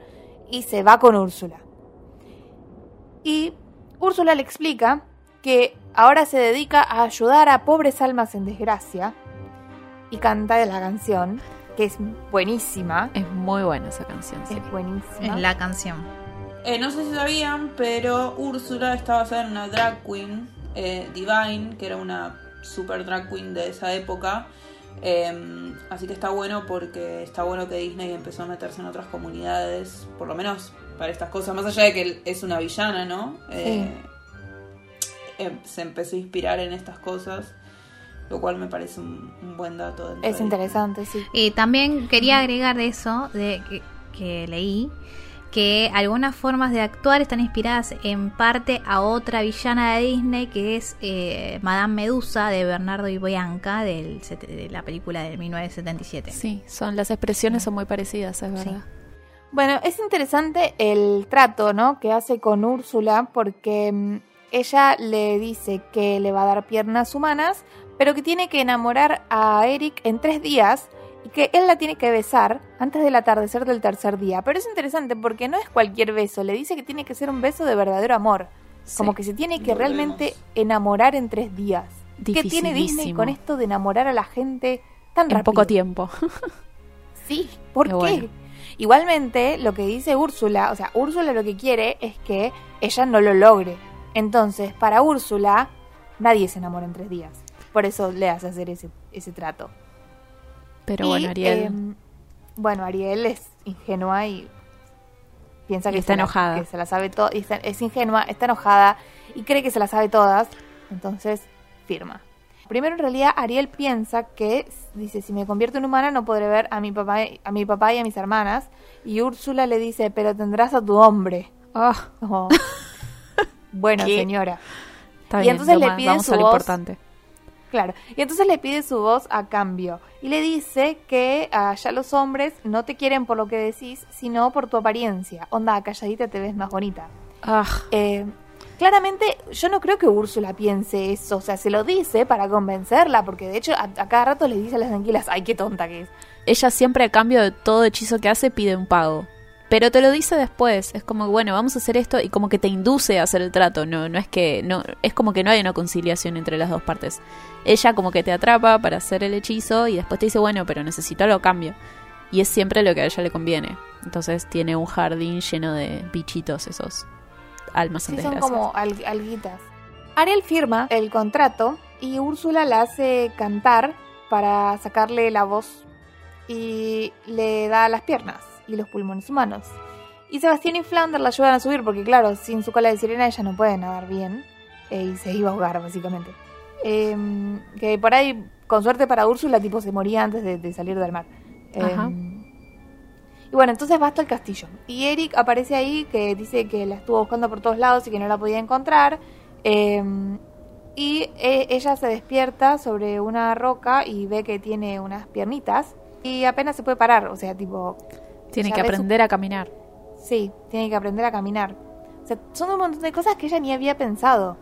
y se va con Úrsula. Y Úrsula le explica que ahora se dedica a ayudar a pobres almas en desgracia y canta la canción, que es buenísima. Es muy buena esa canción, sí. Es buenísima. Es la canción. Eh, no sé si sabían, pero Úrsula está basada en una drag queen, eh, Divine, que era una super drag queen de esa época. Eh, así que está bueno porque está bueno que Disney empezó a meterse en otras comunidades, por lo menos para estas cosas, más allá de que es una villana, ¿no? Eh, eh, se empezó a inspirar en estas cosas, lo cual me parece un, un buen dato. Es de- interesante, sí. Y también quería agregar de eso, de que, que leí, que algunas formas de actuar están inspiradas en parte a otra villana de Disney que es eh, Madame Medusa de Bernardo y Bianca del, de la película de 1977. Sí, son las expresiones son muy parecidas, es verdad. Bueno, es interesante el trato, ¿no? Que hace con Úrsula porque mm, ella le dice que le va a dar piernas humanas, pero que tiene que enamorar a Eric en tres días y que él la tiene que besar antes del atardecer del tercer día. Pero es interesante porque no es cualquier beso, le dice que tiene que ser un beso de verdadero amor. Sí. Como que se tiene que realmente vemos. enamorar en tres días. ¿Qué tiene Disney con esto de enamorar a la gente tan En rápido? poco tiempo. Sí, ¿por Pero qué? bueno. Igualmente, lo que dice Úrsula, o sea, Úrsula lo que quiere es que ella no lo logre. Entonces, para Úrsula, nadie se enamora en tres días. Por eso le hace hacer ese, ese trato. Pero Y, bueno, Ariel. em, bueno, Ariel es ingenua y piensa Y que, está se la- enojada. que se la sabe todo. Es ingenua, está enojada y cree que se la sabe todas. Entonces, firma. Primero, en realidad, Ariel piensa que, dice, si me convierto en humana no podré ver a mi papá, a mi papá y a mis hermanas. Y Úrsula le dice, pero tendrás a tu hombre. Ah, bueno, ¿Qué? señora. está Y bien, entonces le pide vamos su a lo voz. importante. Claro. Y entonces le pide su voz a cambio. Y le dice que allá los hombres no te quieren por lo que decís, sino por tu apariencia. Onda, calladita te ves más bonita. Ah, Eh, claramente, yo no creo que Úrsula piense eso. O sea, se lo dice para convencerla, porque de hecho a, a cada rato le dice a las anguilas, ay, qué tonta que es. ella siempre a cambio de todo hechizo que hace pide un pago. Pero te lo dice después, es como, bueno, vamos a hacer esto y como que te induce a hacer el trato, no no es que no es como que no hay una conciliación entre las dos partes. Ella como que te atrapa para hacer el hechizo y después te dice, bueno, pero necesito lo cambio. Y es siempre lo que a ella le conviene. Entonces tiene un jardín lleno de bichitos esos almas en Sí, son como al- alguitas. Ariel firma el contrato y Úrsula la hace cantar para sacarle la voz y le da las piernas y los pulmones humanos. Y Sebastián y Flounder la ayudan a subir porque, claro, sin su cola de sirena ella no puede nadar bien eh, y se iba a ahogar, básicamente. Em, que por ahí, con suerte para Úrsula, tipo se moría antes de, de salir del mar. Ajá. Em, y bueno, entonces va hasta el castillo. Y Eric aparece ahí que dice que la estuvo buscando por todos lados y que no la podía encontrar. Eh, y eh, ella se despierta sobre una roca y ve que tiene unas piernitas. Y apenas se puede parar. O sea, tipo. Tiene que su- aprender a caminar. Sí, tiene que aprender a caminar. O sea, son un montón de cosas que ella ni había pensado.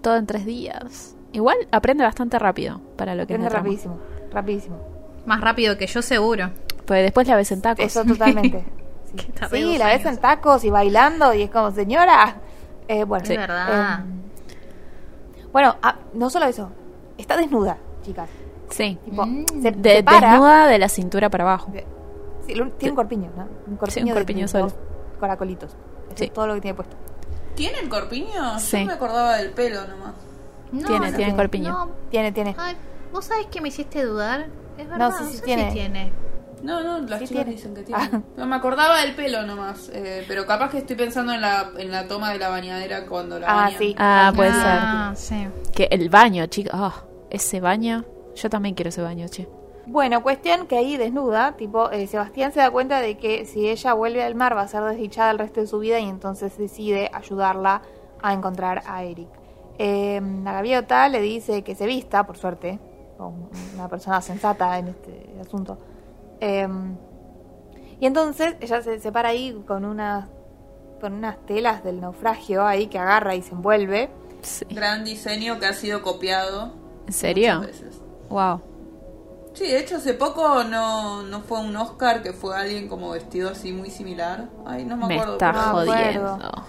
Todo en tres días. Igual aprende bastante rápido para lo que es Aprende rapidísimo. Rapidísimo. Más rápido que yo, seguro. Pues después la ves en tacos. Eso totalmente. Sí, la ves en tacos y bailando y es como, señora. Eh, bueno, Es verdad. Em, bueno, ah, no solo eso, está desnuda, chicas. Sí. Tipo, Mm. se, De- se para. desnuda de la cintura para abajo. de- sí, lo- tiene un corpiño, ¿no? Un corpiño, un de- corpiño de, dos caracolitos. Eso Sí. es todo lo que tiene puesto. ¿Tiene el corpiño? Sí. Yo me acordaba del pelo nomás. No, Tiene, no, tiene corpiño. No, Tiene, tiene. ay, vos sabés que me hiciste dudar. Es No, verdad, sí, no, sí sé tiene. si tiene. No, no, las Sí chicas tiene. dicen que tiene. Ah. No, me acordaba del pelo nomás. eh, pero capaz que estoy pensando en la, en la toma de la bañadera cuando la Ah, bañan. sí. Ah, puede Ah, sí. Que el baño, chicos. Ah, ese baño. Yo también quiero ese baño, che. Bueno, cuestión que ahí desnuda, tipo, eh, Sebastián se da cuenta de que si ella vuelve al mar va a ser desdichada el resto de su vida y entonces decide ayudarla a encontrar a Eric. Eh, la gaviota le dice que se vista, por suerte, como una persona sensata en este asunto. Eh, y entonces ella se, se para ahí con unas, con unas telas del naufragio ahí que agarra y se envuelve. Sí. Gran diseño que ha sido copiado. ¿En serio? veces. Wow. Sí, de hecho hace poco no, no fue un Oscar que fue alguien como vestido así muy similar. Ay, no me Me acuerdo. está jodiendo. acuerdo.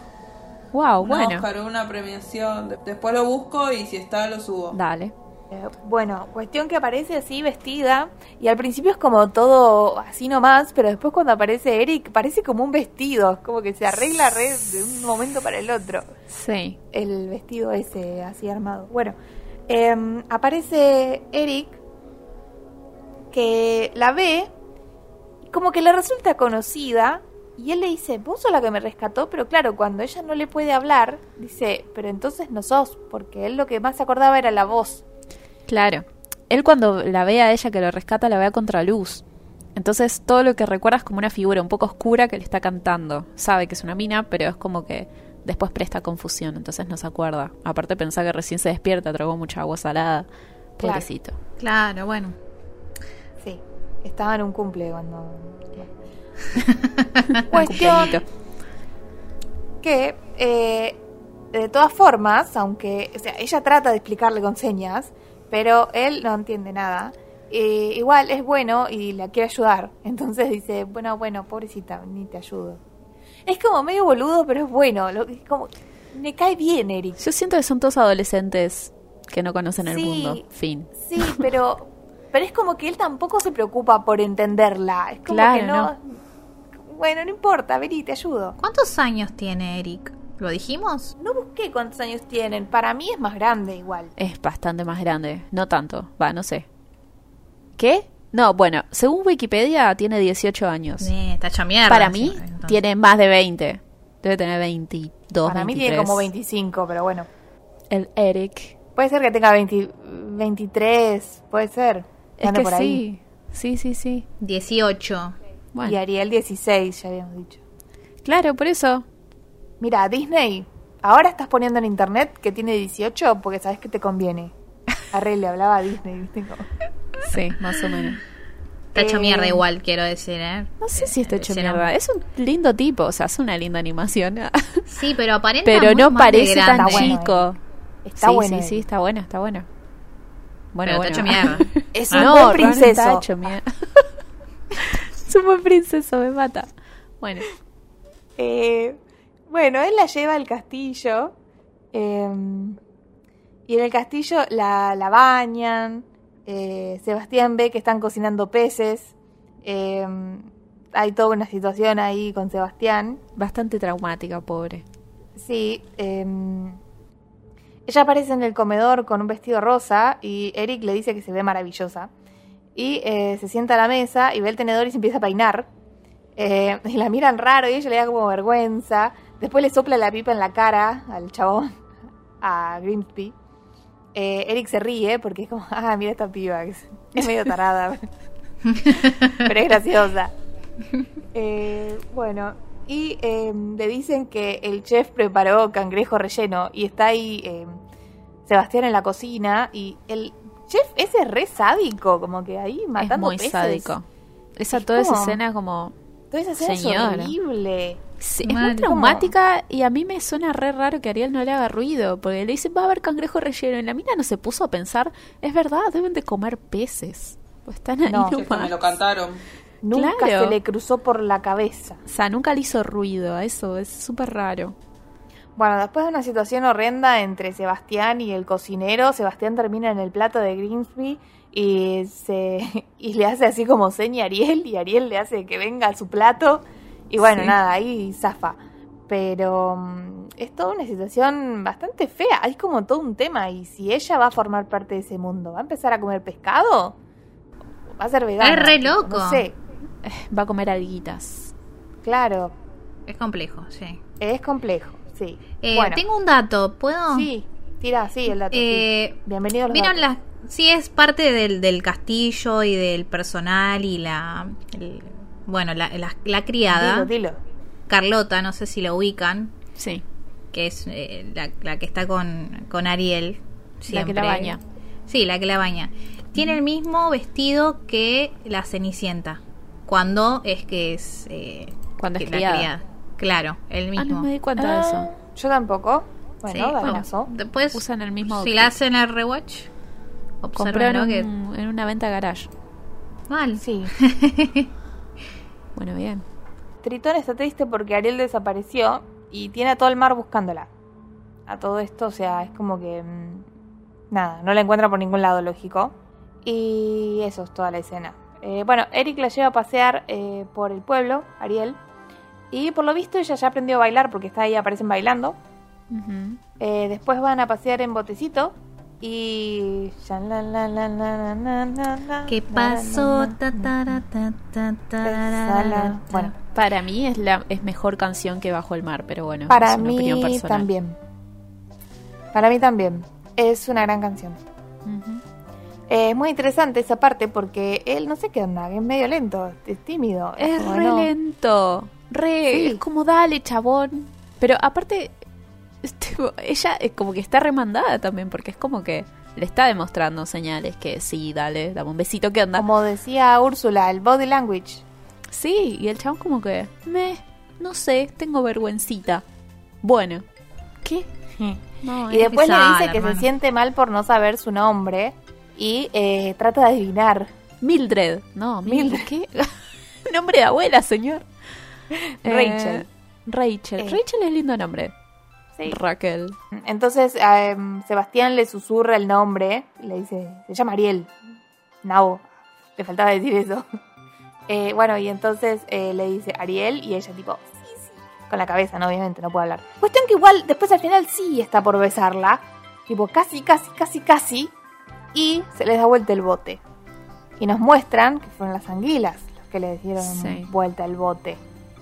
Wow, un bueno. Oscar una premiación. De- Después lo busco y si está lo subo. Dale. Eh, Bueno, cuestión que aparece así vestida y al principio es como todo así nomás, pero después cuando aparece Eric parece como un vestido, como que se arregla re de un momento para el otro Sí. el vestido ese así armado. Bueno, em, aparece Eric que la ve como que le resulta conocida y él le dice, vos sos la que me rescató, pero claro, cuando ella no le puede hablar, dice, pero entonces no sos, porque él lo que más se acordaba era la voz. Claro. Él cuando la ve a ella que lo rescata, la ve a contraluz. Entonces todo lo que recuerda es como una figura un poco oscura que le está cantando. Sabe que es una mina, pero es como que después presta confusión, entonces no se acuerda. Aparte pensá que recién se despierta, tragó mucha agua salada. Claro. Pobrecito. Claro, bueno. Estaba en un cumple cuando... Cuestión que, eh, de todas formas, aunque, o sea, ella trata de explicarle con señas, pero él no entiende nada. Eh, igual es bueno y la quiere ayudar. Entonces dice, bueno, bueno, pobrecita, ni te ayudo. Es como medio boludo, pero es bueno. Lo, es como, me cae bien, Eric. Yo siento que son todos adolescentes que no conocen el mundo. Fin. Sí, pero, pero es como que él tampoco se preocupa por entenderla. Es como Claro, que no, Bueno, no importa, vení, te ayudo. ¿Cuántos años tiene Eric? ¿Lo dijimos? No busqué cuántos años tienen. Para mí es más grande igual. Es bastante más grande. No tanto. Va, no sé. ¿Qué? No, bueno, según Wikipedia tiene 18 años. Eh, está hecha mierda. Para sí, mí entonces. tiene más de 20. Debe tener 22, Para mí 23. tiene como 25, pero bueno. El Eric. Puede ser que tenga 20 23, puede ser. Es que por ahí. sí. Sí, sí, sí. 18. Bueno, Y Ariel 16, ya habíamos dicho. claro, por eso. Mira, Disney, ahora estás poniendo en internet que tiene 18 porque sabes que te conviene. Arre, le hablaba a Disney, ¿viste? Como- Sí, más o menos. Está hecho Eh, mierda igual, quiero decir, ¿eh? No sé si está hecho mierda. Es un lindo tipo, o sea, es una linda animación. Sí, pero aparenta Pero no parece tan grande. Está bueno, chico. Está sí, bueno. sí, sí, está bueno, está bueno. Bueno, Pero bueno. está hecho mierda. Es Ah, un no, buen princeso. hecho mierda. es un buen princeso, me mata. Bueno, Eh, bueno, él la lleva al castillo. eh, y en el castillo la, la bañan. eh, Sebastián ve que están cocinando peces. eh, hay toda una situación ahí con Sebastián. bastante traumática, pobre. Sí. eh, ella aparece en el comedor con un vestido rosa y Eric le dice que se ve maravillosa. Y eh, se sienta a la mesa y ve el tenedor y se empieza a peinar. Eh, y la miran raro y ella le da como vergüenza. Después le sopla la pipa en la cara al chabón, a Grimsby. Eh, Eric se ríe porque es como, ah, mira esta piba, es, es medio tarada, pero es graciosa. Eh, bueno, y eh, le dicen que el chef preparó cangrejo relleno y está ahí eh, Sebastián en la cocina y el chef ese es re sádico, como que ahí Es matando muy peces. sádico. Esa, Es toda esa como- escena como... Toda esa escena Señora. es horrible. Sí, es Mal. muy traumática y a mí me suena re raro que Ariel no le haga ruido, porque le dicen va a haber cangrejo relleno y la mina no se puso a pensar, es verdad, deben de comer peces. Pues están ahí No. Que me lo cantaron. Nunca Claro. se le cruzó por la cabeza. O sea, nunca le hizo ruido a eso, es súper raro. Bueno, después de una situación horrenda entre Sebastián y el cocinero, Sebastián termina en el plato de Grimsby y se y le hace así como seña a Ariel y Ariel le hace que venga a su plato y bueno, Sí. nada, ahí zafa. Pero mm, es toda una situación bastante fea, hay como todo un tema y si ella va a formar parte de ese mundo, ¿va a empezar a comer pescado? ¿Va a ser vegana? Es re loco. No sé, Va a comer alguitas. claro, Es complejo, sí. es complejo, sí. Eh, bueno, Tengo un dato, ¿puedo? sí, tira, sí, el dato. Eh, sí. Bienvenido a los ¿Vieron datos. las.? Sí, es parte del, del castillo y del personal y la. el- bueno, la, la, la criada. Dilo, dilo. Carlota, no sé si la ubican, Sí, que es eh, la, la que está con, con Ariel. la que la siempre. baña. Sí, la que la baña. Tiene el mismo vestido que la Cenicienta. Cuando es que es. eh, Cuando es que la criada. Claro, el Ah, mismo. no me di cuenta de Ah, eso. Yo tampoco. Bueno, Sí, damaso. Después, Usan el mismo si la hacen el rewatch, en, observen que. en una venta garage. Mal. Sí. Bueno, bien. Tritón está triste porque Ariel desapareció y tiene a todo el mar buscándola. A todo esto, o sea, es como que. mm, nada, no la encuentra por ningún lado lógico. Y eso es toda la escena. Eh, bueno, Eric la lleva a pasear eh, por el pueblo, Ariel. Y por lo visto ella ya aprendió a bailar porque está ahí, aparecen bailando. Eh, después van a pasear en botecito. Y. ¿Qué pasó? Bueno, para mí es la es mejor canción que Bajo el Mar, pero bueno, para es mí también. Para mí también. Es una gran canción. Eh, es muy interesante esa parte porque él no sé qué onda, es medio lento, es tímido. Es re no. lento. Re, Sí. es como dale, chabón. Pero aparte, tipo, ella es como que está remandada también, porque es como que le está demostrando señales que sí, dale, dame un besito, ¿qué onda? Como decía Úrsula, el body language. Sí, y el chabón como que, me, no sé, tengo vergüencita. Bueno, ¿qué? No, Y es- después le dice que hermano. se siente mal por no saber su nombre y eh, trata de adivinar. Mildred. No, Mildred. ¿Qué? nombre de abuela, señor. Rachel. Eh, Rachel. Eh. Rachel es lindo nombre. Sí. Raquel. Entonces eh, Sebastián le susurra el nombre, le dice, se llama Ariel. Nabo, le faltaba decir eso. Bueno, y entonces le dice Ariel y ella tipo, sí, sí, con la cabeza, ¿no? Obviamente, no puede hablar. Cuestión que igual después al final sí está por besarla, tipo casi, casi, casi, casi, y se les da vuelta el bote. Y nos muestran que fueron las anguilas los que le dieron Sí. vuelta el bote.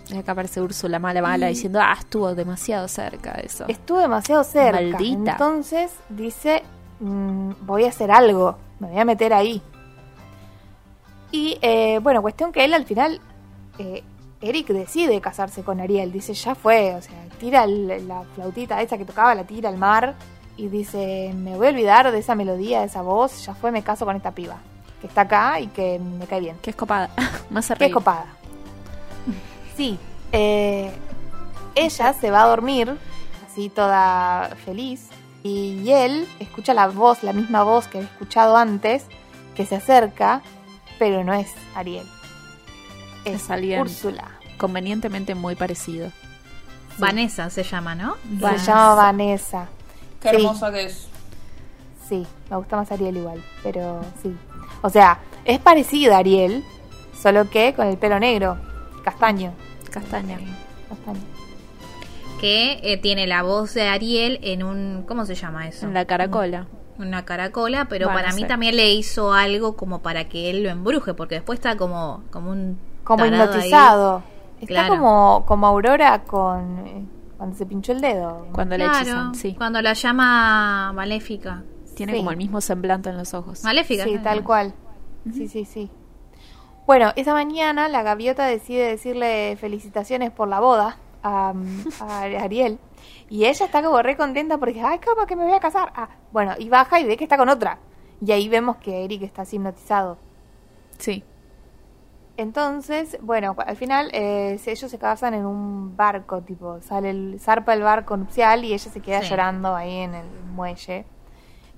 Y acá aparece Úrsula mala, mala, diciendo, ah, estuvo demasiado cerca de eso. Estuvo demasiado cerca. Maldita. Entonces dice, "Mm, voy a hacer algo, me voy a meter ahí. Y eh, bueno, cuestión que él al final, eh, Eric decide casarse con Ariel. Dice, ya fue, o sea, tira el- la flautita esa que tocaba, la tira al mar. Y dice, me voy a olvidar de esa melodía, de esa voz, ya fue, me caso con esta piba. Que está acá y que me cae bien. Qué escopada. Más Qué arriba. copada. Sí. eh, ella se va a dormir, así toda feliz, y él escucha la voz, la misma voz que había escuchado antes, que se acerca, pero no es Ariel. Es Es alguien. Úrsula. Convenientemente muy parecido. Vanessa se llama, ¿no? Se llama Vanessa. Qué Sí. hermosa que es. Sí, me gusta más Ariel igual, pero sí. O sea, es parecida a Ariel, solo que con el pelo negro, castaño. Castaña. castaño. Que eh, tiene la voz de Ariel en un. ¿Cómo se llama eso? En la caracola. Una caracola, pero Bueno, para mí también le hizo algo como para que él lo embruje, porque después está como, como un. como ahí. hipnotizado. Está Claro. como, como Aurora con eh, cuando se pinchó el dedo. Cuando la Claro, hechizan, sí. cuando la llama Maléfica. Tiene Sí. como el mismo semblante en los ojos. Maléfica. Sí, tal cual. Sí, sí, sí. Bueno, esa mañana la gaviota decide decirle felicitaciones por la boda a, a Ariel. Y ella está como re contenta porque, ay, ¿cómo que me voy a casar? Ah, bueno, y baja y ve que está con otra. Y ahí vemos que Eric está hipnotizado. Sí. Entonces, bueno, al final eh, ellos se casan en un barco, tipo, sale el, zarpa el barco nupcial y ella se queda Sí. llorando ahí en el muelle.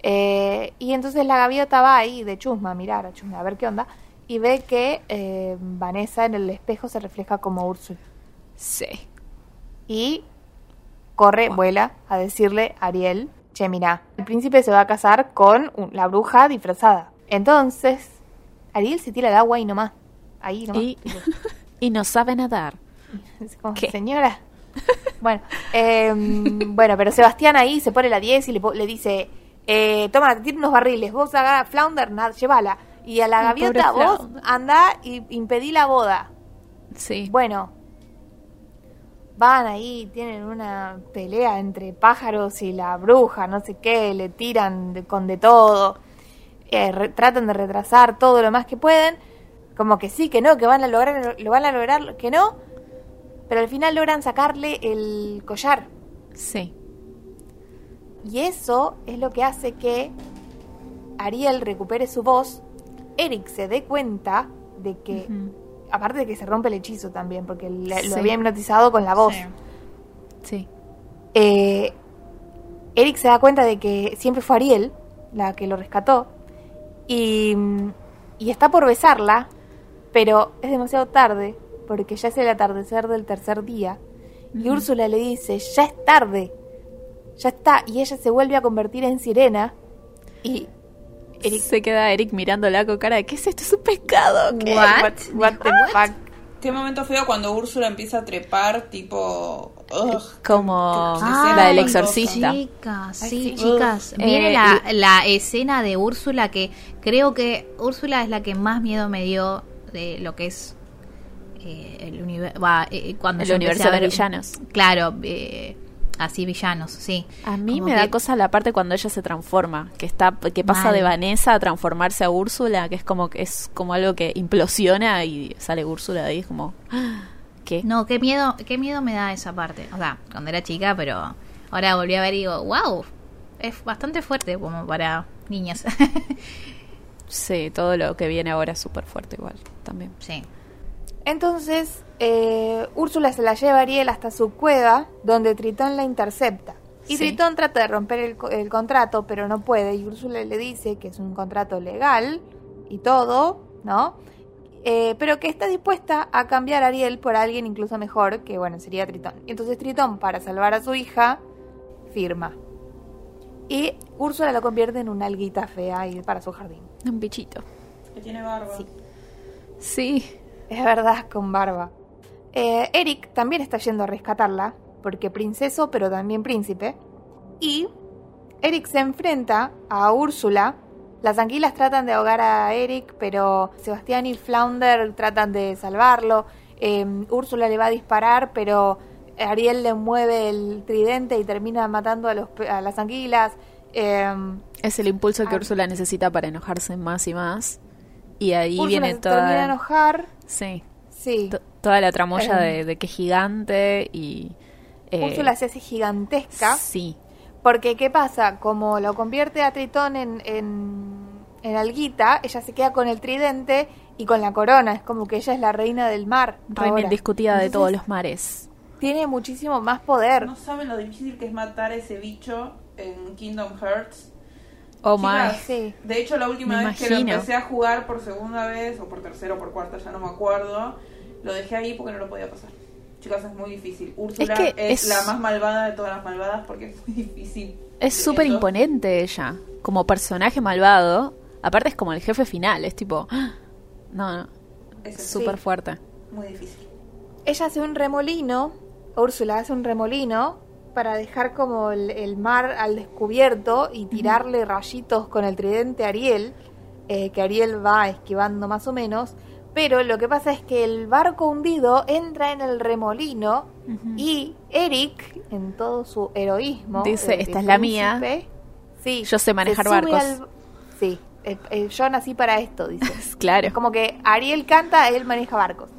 Eh, y entonces la gaviota va ahí de chusma a mirar, a chusma, a ver qué onda, y ve que eh, Vanessa en el espejo se refleja como Úrsula. Sí. Y corre, vuela a decirle a Ariel, che, mira, el príncipe se va a casar con la bruja disfrazada. Entonces, Ariel se tira al agua y nomás. Ahí nomás. Y, no sabe nadar. Como, señora. bueno, em, bueno, pero Sebastián ahí se pone la 10 y le, dice, eh, toma, tiro unos barriles, vos haga Flounder, nada, llévala. Y a la gaviota, vos Flounder. anda y impedí la boda. Sí. Bueno, van ahí, tienen una pelea entre pájaros y la bruja, no sé qué, le tiran de- con de todo, eh, re- tratan de retrasar todo lo más que pueden, como que sí, que no, que van a lograr, lo van a lograr, que no, pero al final logran sacarle el collar. Sí. Y eso es lo que hace que Ariel recupere su voz, Eric se dé cuenta de que, aparte de que se rompe el hechizo también, porque le- Sí. lo había hipnotizado con la voz. Sí. Sí. Eh, Eric se da cuenta de que siempre fue Ariel la que lo rescató y, y está por besarla, pero es demasiado tarde porque ya es el atardecer del tercer día y Úrsula le dice, ya es tarde, ya está, y ella se vuelve a convertir en sirena y Eric, Se queda Eric mirándola con cara de ¿qué es esto? Es un pescado. ¿Qué? What? what the fuck? Qué momento feo cuando Úrsula empieza a trepar, tipo. ugh. Como Ah, la del exorcista. Chicas, Ay, sí, chicas. Eh, Viene la, la escena de Úrsula que creo que Úrsula es la que más miedo me dio de lo que es eh, el universo. cuando El yo empecé universo a de ver- villanos. Claro, eh, así villanos, sí. A mí Como me da cosa la parte cuando ella se transforma, que está que pasa Mal. de Vanessa a transformarse a Úrsula, que es como que es como algo que implosiona y sale Úrsula de ahí es como ¡ah! ¿qué? No, qué miedo, qué miedo me da esa parte. O sea, cuando era chica, pero ahora volví a ver y digo, wow, es bastante fuerte como para niñas. Sí, todo lo que viene ahora es súper fuerte igual también. sí. Entonces, eh, Úrsula se la lleva a Ariel hasta su cueva, donde Tritón la intercepta. Y Sí. Tritón trata de romper el, co- el contrato, pero no puede. Y Úrsula le dice que es un contrato legal y todo, ¿no? Eh, pero que está dispuesta a cambiar a Ariel por alguien incluso mejor, que bueno, sería Tritón. Y entonces Tritón, para salvar a su hija, firma. Y Úrsula lo convierte en una alguita fea y para su jardín. Un bichito. Que tiene barba. Sí. Sí. Es verdad, con barba. Eh, Eric también está yendo a rescatarla, porque princeso, pero también príncipe. Y Eric se enfrenta a Úrsula. Las anguilas tratan de ahogar a Eric, pero Sebastián y Flounder tratan de salvarlo. Eh, Úrsula le va a disparar, pero Ariel le mueve el tridente y termina matando a, los, a las anguilas. Eh, Es el impulso que. Úrsula necesita para enojarse más y más. Y ahí Úrsula viene se termina de toda. enojar. Sí. Sí. to- Toda la tramoya Eh. de, de que es gigante y. eh, Úrsula se hace gigantesca. Sí. Porque, ¿qué pasa? Como lo convierte a Tritón en, en, en alguita, ella se queda con el tridente y con la corona. Es como que ella es la reina del mar. Reina ahora. indiscutida de todos los mares. Tiene muchísimo más poder. No saben lo difícil que es matar a ese bicho en Kingdom Hearts. Oh Chicas, my. Sí. De hecho, la última Me vez que lo empecé a jugar por segunda vez, o por tercera o por cuarta, ya no me acuerdo, lo dejé ahí porque no lo podía pasar. Chicas, es muy difícil. Úrsula que es, es- la más malvada de todas las malvadas porque es muy difícil. Es súper imponente ella. Como personaje malvado. Aparte es como el jefe final. Es tipo. ¡ah! No, no. Es súper fuerte. muy difícil. Ella hace un remolino, Úrsula hace un remolino para dejar como el, el mar al descubierto y tirarle rayitos con el tridente a Ariel, eh, que Ariel va esquivando más o menos. Pero lo que pasa es que el barco hundido entra en el remolino y Eric, en todo su heroísmo, Dice, "Esta es la mía. príncipe", Sí, Yo sé manejar barcos. al- sí, eh, eh, yo nací para esto, dice. Claro. Es como que Ariel canta, él maneja barcos.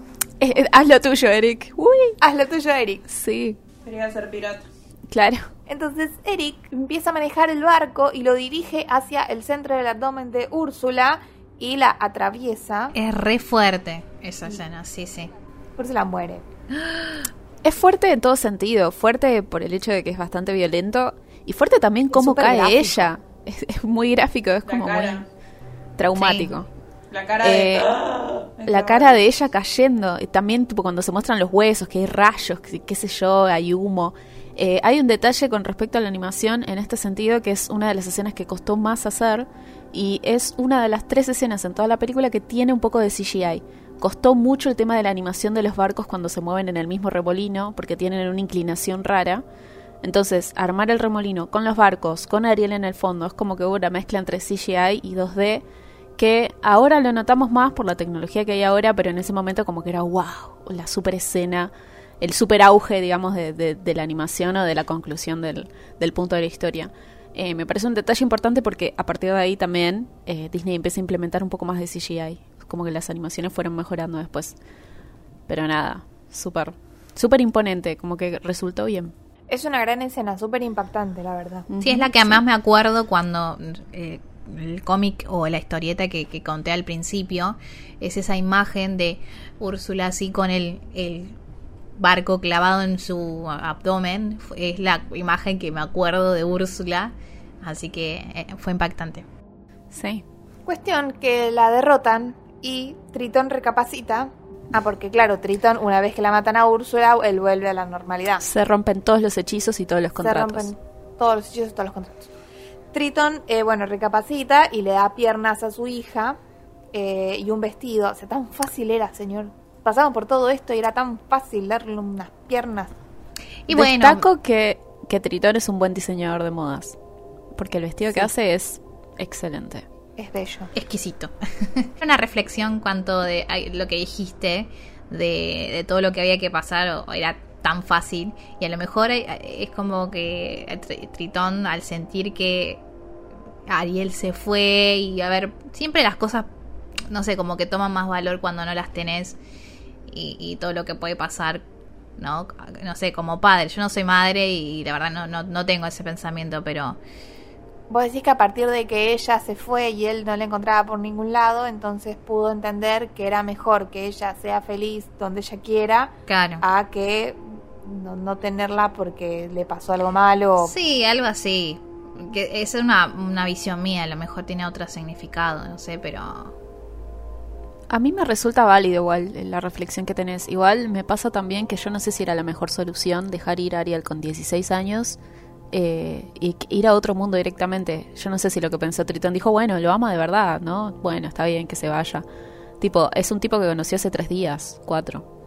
Eh, eh, haz lo tuyo, Eric. Uy. Haz lo tuyo, Eric. Sí. Quería ser pirata. Claro. Entonces Eric empieza a manejar el barco y lo dirige hacia el centro del abdomen de Úrsula y la atraviesa. Es re fuerte esa escena, sí, sí. Úrsula muere. Es fuerte en todo sentido. Fuerte por el hecho de que es bastante violento. Y fuerte también cómo cae gráfico. ella. Es, es muy gráfico, es La como cara. muy traumático. La cara de... Eh, La cara de ella cayendo. Y también tipo cuando se muestran los huesos, que hay rayos, que, qué sé yo, hay humo. Eh, hay un detalle con respecto a la animación en este sentido que es una de las escenas que costó más hacer y es una de las tres escenas en toda la película que tiene un poco de CGI. Costó mucho el tema de la animación de los barcos cuando se mueven en el mismo remolino porque tienen una inclinación rara. Entonces, armar el remolino con los barcos, con Ariel en el fondo, es como que hubo una mezcla entre CGI y 2D que ahora lo notamos más por la tecnología que hay ahora, pero en ese momento como que era wow, la super escena, el super auge, digamos, de, de- de la animación o de la conclusión del, del punto de la historia. Eh, me parece un detalle importante porque a partir de ahí también eh, Disney empieza a implementar un poco más de CGI, como que las animaciones fueron mejorando después. Pero nada, súper, súper imponente, como que resultó bien. Es una gran escena, súper impactante, la verdad. Sí, es la que más me acuerdo cuando eh, el cómic o la historieta que, que conté al principio es esa imagen de Úrsula así con el, el barco clavado en su abdomen. Es la imagen que me acuerdo de Úrsula, así que eh, fue impactante. Sí. Cuestión que la derrotan y Tritón recapacita. Ah, porque claro, Tritón, una vez que la matan a Úrsula, él vuelve a la normalidad. Se rompen todos los hechizos y todos los contratos. Se rompen todos los hechizos, todos los contratos. Tritón, eh, bueno, recapacita y le da piernas a su hija eh, y un vestido. O sea, tan fácil era, señor. Pasaban por todo esto y era tan fácil darle unas piernas. Y bueno, Destaco que, que Tritón es un buen diseñador de modas. Porque el vestido que hace es excelente. Es bello. exquisito. Una reflexión cuanto de lo que dijiste, de, de todo lo que había que pasar, o era tan fácil, y a lo mejor eh, es como que Tr- Tritón al sentir que Ariel se fue, y a ver, siempre las cosas, no sé, como que toman más valor cuando no las tenés, y, y todo lo que puede pasar. ¿no? no sé, como padre, yo no soy madre y la verdad no, no, no tengo ese pensamiento, pero Vos decís que a partir de que ella se fue y él no la encontraba por ningún lado, entonces pudo entender que era mejor que ella sea feliz donde ella quiera claro. a que no, no tenerla porque le pasó algo malo. Sí, algo así. Que esa es una, una visión mía, a lo mejor tiene otro significado, no sé, pero... A mí me resulta válido igual la reflexión que tenés. Igual me pasa también que yo no sé si era la mejor solución dejar ir a Ariel con 16 años eh, y ir a otro mundo directamente. Yo no sé si lo que pensó Tritón dijo, bueno, lo ama de verdad, ¿no? Bueno, está bien que se vaya. Tipo, es un tipo que conoció hace tres días, cuatro.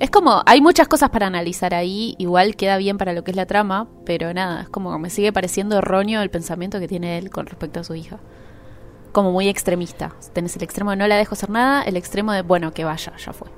Es como, hay muchas cosas para analizar ahí, igual queda bien para lo que es la trama, pero nada, es como que me sigue pareciendo erróneo el pensamiento que tiene él con respecto a su hija. Como muy extremista. Tenés el extremo de no la dejo hacer nada, el extremo de, bueno, que vaya, ya fue.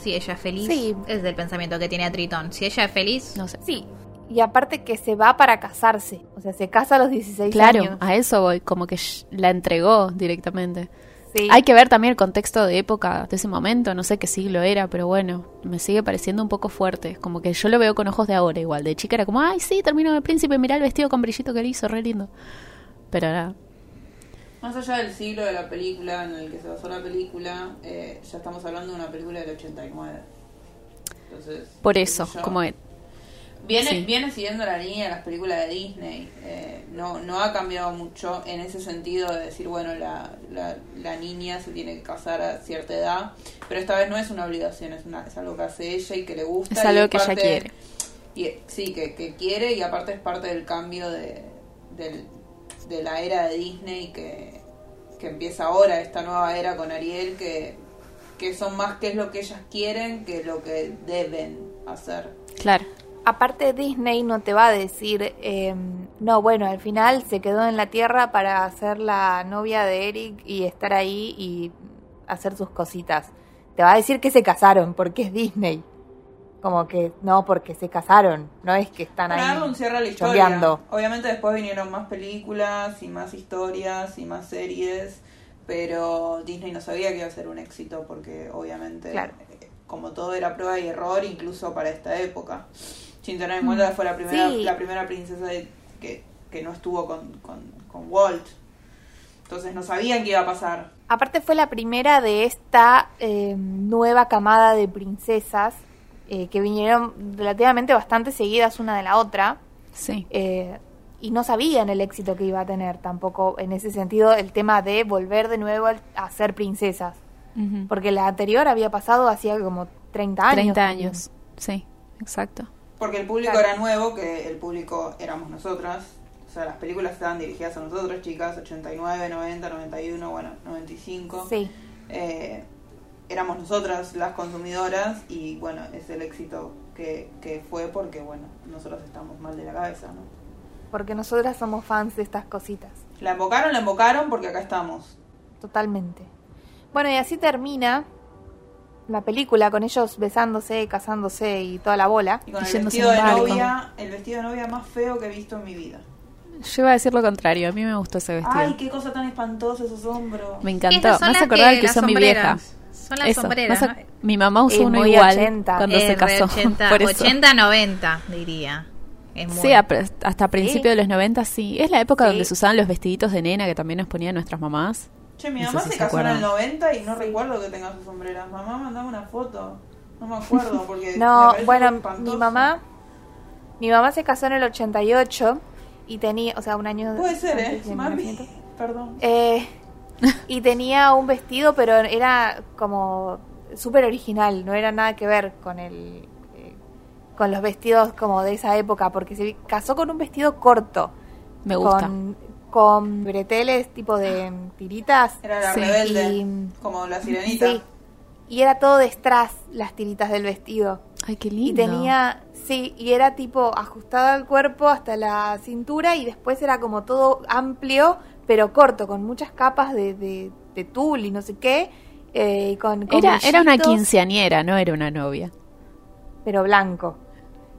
Si ella es feliz, Sí. es del pensamiento que tiene a Tritón. Si ella es feliz, No sé. Sí, y aparte que se va para casarse. O sea, se casa a los 16 Claro, años. a eso voy, como que la entregó directamente. Sí. Hay que ver también el contexto de época de ese momento, no sé qué siglo era, pero bueno, me sigue pareciendo un poco fuerte. Como que yo lo veo con ojos de ahora igual. De chica era como, ay, sí, terminó el príncipe, mirá el vestido con brillito que le hizo, re lindo. Pero nada. Más allá del siglo de la película en el que se basó la película, eh, ya estamos hablando de una película del 89. Entonces, Por eso, yo. como Viene, sí. viene siguiendo la línea de las películas de Disney. eh, no, no ha cambiado mucho en ese sentido de decir, bueno, la, la, la niña se tiene que casar a cierta edad. Pero esta vez no es una obligación, es, una, es algo que hace ella y que le gusta. Es y algo que ella quiere. y, sí, que, que quiere y aparte es parte del cambio de, del- de la era de Disney que, que empieza ahora, esta nueva era con Ariel, que, que son más que es lo que ellas quieren que lo que deben hacer. Claro. Aparte Disney no te va a decir, eh, no, bueno, al final se quedó en la Tierra para ser la novia de Eric y estar ahí y hacer sus cositas. Te va a decir que se casaron porque es Disney. Como que no, porque se casaron, no es que están ahí un cierre a la historia. Obviamente después vinieron más películas y más historias y más series, pero Disney no sabía que iba a ser un éxito porque obviamente Claro. eh, como todo era prueba y error incluso para esta época. Sin tener en cuenta que fue la primera, Sí. la primera princesa de- que, que no estuvo con, con, con Walt. Entonces no sabían qué iba a pasar. Aparte fue la primera de esta eh, nueva camada de princesas eh, que vinieron relativamente bastante seguidas una de la otra. Sí. eh, y no sabían el éxito que iba a tener tampoco en ese sentido el tema de volver de nuevo a ser princesas. Porque la anterior había pasado hacía como 30 años. 30 también. años. Sí, exacto. Porque el público Claro. era nuevo, que el público éramos nosotras. O sea, las películas estaban dirigidas a nosotras, chicas, 89, 90, 91, bueno, 95. Sí, Eh, éramos nosotras las consumidoras y bueno, es el éxito que, que fue porque, bueno, nosotros estamos mal de la cabeza, ¿no? porque nosotras somos fans de estas cositas. La embocaron, la embocaron porque acá estamos. Totalmente. Bueno, y así termina la película con ellos besándose, casándose y toda la bola. Y con el Yéndose vestido de novia, el vestido de novia más feo que he visto en mi vida. Yo iba a decir lo contrario, a mí me gustó ese vestido. Ay, qué cosa tan espantosa esos hombros. Me encantó. Son Me hace acordar que- el que usó mi vieja. Son las Eso, sombreras, ¿no? Mi mamá usó Es uno muy igual 80. cuando Es se casó. 80, por eso. 80, 90, diría. Es muy... Sí, hasta principios de los 90 sí. Es la época Sí. donde se usaban los vestiditos de nena que también nos ponían nuestras mamás. Che, mi No mamá si se se casó en el acuerdan. 90 y no recuerdo que tenga sus sombreras. Mamá, mandame una foto. No me acuerdo porque. No, bueno, mi mamá, mi mamá se casó en el 88 y tenía, o sea, un año Puede ser, antes ¿eh? Mami. Perdón. Eh, y tenía un vestido, pero era como súper original, no era nada que ver con el eh, con los vestidos como de esa época, porque se casó con un vestido corto, Me gusta. con, con breteles tipo de tiritas. Era la Sí. rebelde. Y- Como la sirenita. Sí. Y era todo de strass las tiritas del vestido. Ay, qué Y lindo. tenía, sí, y era tipo ajustado al cuerpo hasta la cintura y después era como todo amplio, pero corto, con muchas capas de, de, de tul y no sé qué. eh, y con, con Era, era una quinceañera, no era una novia. Pero blanco.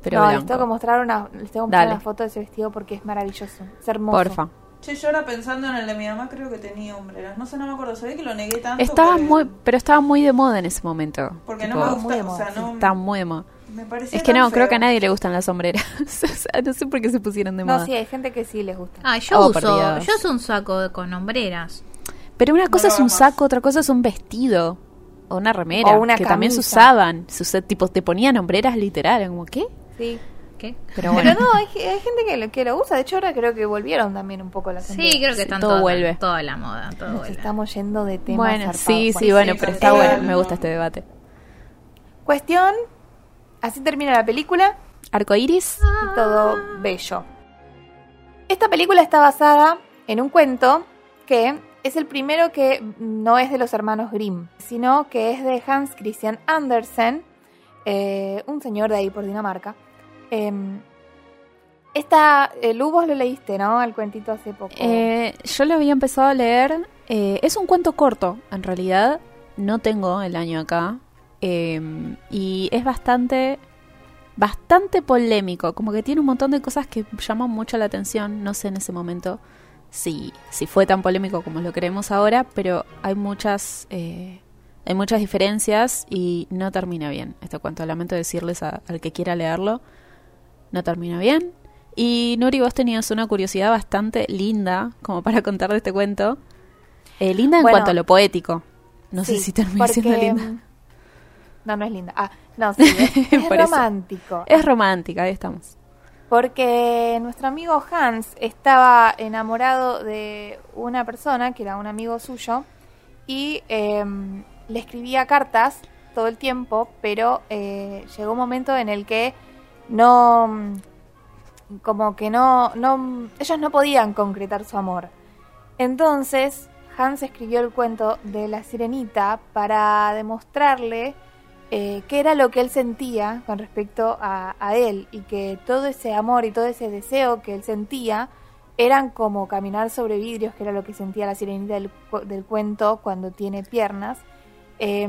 Pero no, blanco. les tengo que mostrar una, les tengo que mostrar una foto de ese vestido porque es maravilloso. Es hermoso. Porfa. Che, yo ahora pensando en el de mi mamá, creo que tenía hombreras. No sé, no me acuerdo. Sabía que lo negué tanto. Estaba que- muy, pero estaba muy de moda en ese momento. Porque Tipo, no me Muy de gusta. O moda, sea, no. Estaba muy de moda. Me Es que no, creo que a nadie le gustan las sombreras. O sea, no sé por qué se pusieron de No, moda. sí, hay gente que sí les gusta. Ah, yo Oh, uso, yo uso un saco con hombreras. Pero una cosa es un saco, otra cosa es un vestido. O una remera. O una que también se usaban. Se tipo, te ponían hombreras literal. Como, ¿qué? Sí. ¿Qué? Pero bueno. Pero no, hay, hay gente que lo, que lo usa. De hecho, ahora creo que volvieron también un poco las Sí, creo que Sí, están todo vuelve. toda la moda, todo Nos vuelve. estamos yendo de temas Bueno, zarpados. sí, sí, Bueno, bueno, sí, pero está bueno. Me gusta este debate. Cuestión, así termina la película. Arcoiris. y todo bello. Esta película está basada en un cuento que es el primero que no es de los hermanos Grimm, sino que es de Hans Christian Andersen, eh, un señor de ahí por Dinamarca. Eh, esta, Lu, vos lo leíste, ¿no? El cuentito hace poco. Eh, yo lo había empezado a leer. eh, es un cuento corto, en realidad. No tengo el año acá. eh, y es bastante. Bastante polémico. Como que tiene un montón de cosas que llaman mucho la atención. No sé en ese momento si, si fue tan polémico como lo creemos ahora. Pero hay muchas. eh, hay muchas diferencias y no termina bien este cuento. Lamento decirles al que quiera leerlo. No termina bien. Y Nuri, vos tenías una curiosidad bastante linda como para contar de este cuento. Eh, linda en Bueno. cuanto a lo poético. No sé si termina siendo linda. mm, No, no es linda. Ah, no, sí, es, romántico. Es romántica, ahí estamos. Porque nuestro amigo Hans estaba enamorado de una persona que era un amigo suyo y em, le escribía cartas todo el tiempo, pero eh, llegó un momento en el que no, como que no, no, ellos no podían concretar su amor. Entonces Hans escribió el cuento de la sirenita para demostrarle eh, qué era lo que él sentía con respecto a, a él y que todo ese amor y todo ese deseo que él sentía eran como caminar sobre vidrios, que era lo que sentía la sirenita del, del cuento cuando tiene piernas. Eh,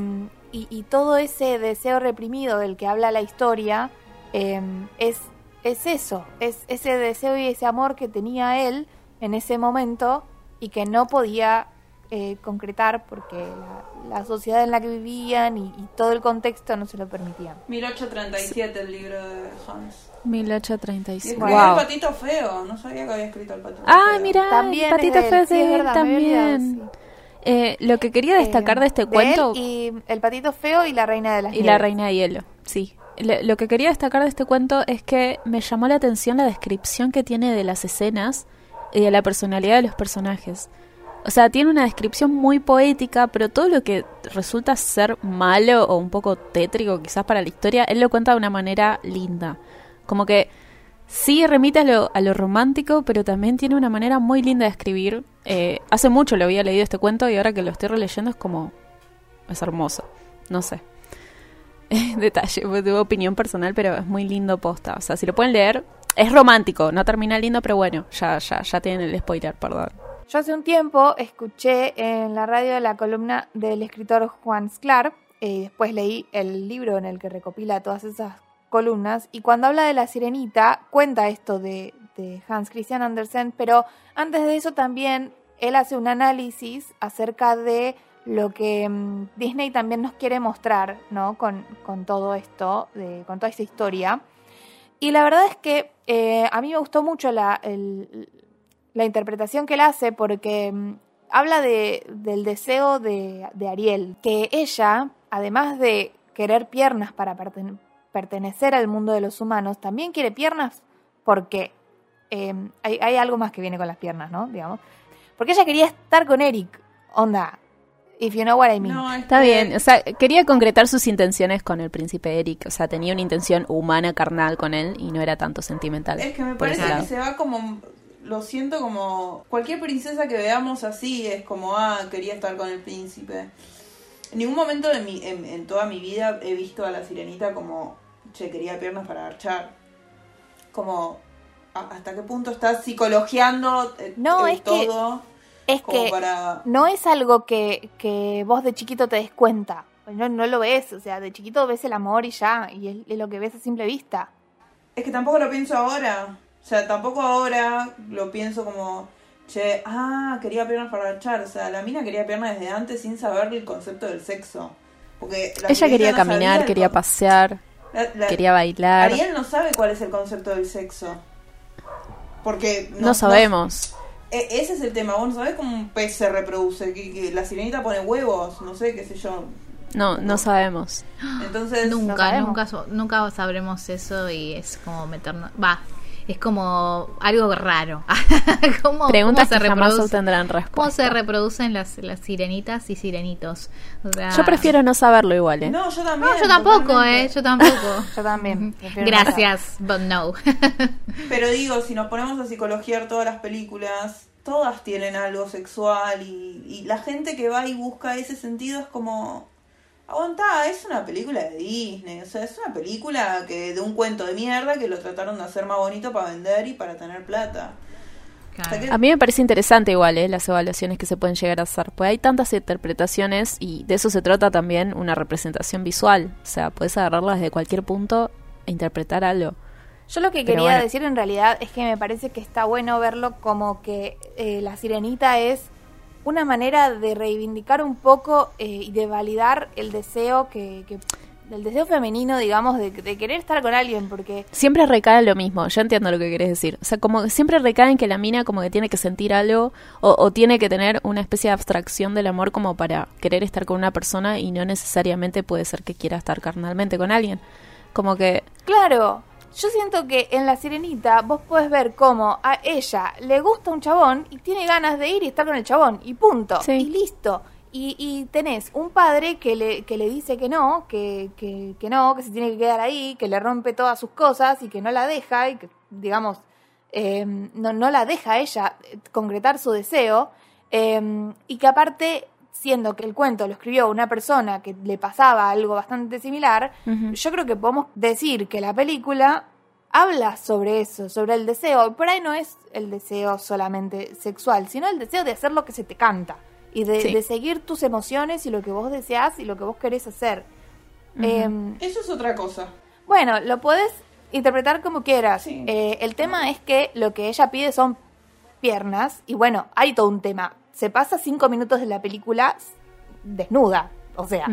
y, y todo ese deseo reprimido del que habla la historia eh, es, es eso, es ese deseo y ese amor que tenía él en ese momento y que no podía eh, concretar porque la, la sociedad en la que vivían y, y todo el contexto no se lo permitían. 1837 el libro de Hans. Y 1835. escribió Wow. el patito feo. No sabía que había escrito el patito Ah, feo. mira, También el patito es de feo sí, de es verdad, había olvidado, también. sí. Eh, lo que quería destacar de este Eh, cuento él y El patito feo y la reina de las y la nieves. reina de hielo, sí. Lo que quería destacar de este cuento es que me llamó la atención la descripción que tiene de las escenas y de la personalidad de los personajes. O sea, tiene una descripción muy poética, pero todo lo que resulta ser malo o un poco tétrico quizás para la historia, él lo cuenta de una manera linda. Como que sí remite a lo, a lo romántico, pero también tiene una manera muy linda de escribir. Eh, hace mucho lo había leído este cuento y ahora que lo estoy releyendo es como... es hermoso. No sé. Detalle, de opinión personal, pero es muy lindo posta. O sea, si lo pueden leer, es romántico, no termina lindo, pero bueno, ya, ya, ya tienen el spoiler, perdón. Yo hace un tiempo escuché en la radio la columna del escritor Juan Sclar, y después leí el libro en el que recopila todas esas columnas, y cuando habla de la sirenita, cuenta esto de Hans Christian Andersen, pero antes de eso también él hace un análisis acerca de lo que mm, Disney también nos quiere mostrar, ¿no? Con, con todo esto, de- con toda esta historia. Y la verdad es que eh, a mí me gustó mucho la, la interpretación que él hace porque mm, habla de, del deseo de, Ariel, que ella, además de querer piernas para perten- pertenecer al mundo de los humanos, también quiere piernas porque eh, hay, hay algo más que viene con las piernas, ¿no? Digamos. Porque ella quería estar con Eric, onda, if you know what I mean. No, es Está que- bien, o sea, quería concretar sus intenciones con el príncipe Eric, o sea, tenía una intención humana, carnal con él y no era tanto sentimental. Es que me parece que lado. se va como. Lo siento como. Cualquier princesa que veamos así es como, ah, quería estar con el príncipe. En ningún momento de mi, en, en toda mi vida he visto a la sirenita como, che, quería piernas para archar. Como, ¿hasta qué punto estás psicologiando eh, No, eh, es que- todo? Es como que para. no es algo que, que vos de chiquito te des cuenta. No, no lo ves, o sea, de chiquito ves el amor y ya, y es, es lo que ves a simple vista. Es que tampoco lo pienso ahora. O sea, tampoco ahora lo pienso como, che, ah, quería piernas para archar. O sea, la mina quería piernas desde antes sin saber el concepto del sexo. Porque la Ella quería no caminar, el quería con- pasear, la- la- quería bailar. Ariel no sabe cuál es el concepto del sexo. Porque No, sabemos. E- ese es el tema. Vos no sabés cómo un pez se reproduce. Que, que la sirenita pone huevos, no sé, qué sé yo. No, no sabemos. Entonces, No Nunca, sabemos. nunca, so- nunca sabremos eso y es como meternos. Va, es como algo raro. ¿Cómo, Preguntas cómo que jamás obtendrán respuesta. ¿Cómo se reproducen las, las sirenitas y sirenitos? O sea, Yo prefiero no saberlo igual, ¿eh? No, yo también. No, yo tampoco, totalmente. eh, yo tampoco. Yo también. no Gracias, but no. Pero digo, si nos ponemos a psicologiar todas las películas, todas tienen algo sexual y, y la gente que va y busca ese sentido es como... Aguantá, es una película de Disney, o sea, es una película que de un cuento de mierda que lo trataron de hacer más bonito para vender y para tener plata. O sea, que- A mí me parece interesante igual ¿eh? las evaluaciones que se pueden llegar a hacer, pues hay tantas interpretaciones y de eso se trata también una representación visual, o sea, puedes agarrarla desde cualquier punto e interpretar algo. Yo lo que Pero quería bueno. decir en realidad es que me parece que está bueno verlo como que eh, la sirenita es una manera de reivindicar un poco eh, y de validar el deseo que, que el deseo femenino, digamos, de, de querer estar con alguien, porque Siempre recae en lo mismo, yo entiendo lo que querés decir. O sea, como que siempre recae en que la mina como que tiene que sentir algo o, o tiene que tener una especie de abstracción del amor como para querer estar con una persona y no necesariamente puede ser que quiera estar carnalmente con alguien. Como que Claro, yo siento que en La Sirenita vos podés ver cómo a ella le gusta un chabón y tiene ganas de ir y estar con el chabón y punto. Sí. Y listo. Y, y tenés un padre que le, que le dice que no, que, que, que no, que se tiene que quedar ahí, que le rompe todas sus cosas y que no la deja y que, digamos, eh, no, no la deja a ella eh, concretar su deseo. eh, y que aparte, siendo que el cuento lo escribió una persona que le pasaba algo bastante similar, yo creo que podemos decir que la película habla sobre eso, sobre el deseo. Por ahí no es el deseo solamente sexual, sino el deseo de hacer lo que se te canta. Y de, Sí. de seguir tus emociones y lo que vos deseas y lo que vos querés hacer. Em, Eso es otra cosa. bueno, lo puedes interpretar como quieras. Sí. Eh, el tema es que lo que ella pide son piernas. Y bueno, hay todo un tema. Se pasa cinco minutos de la película desnuda. O sea,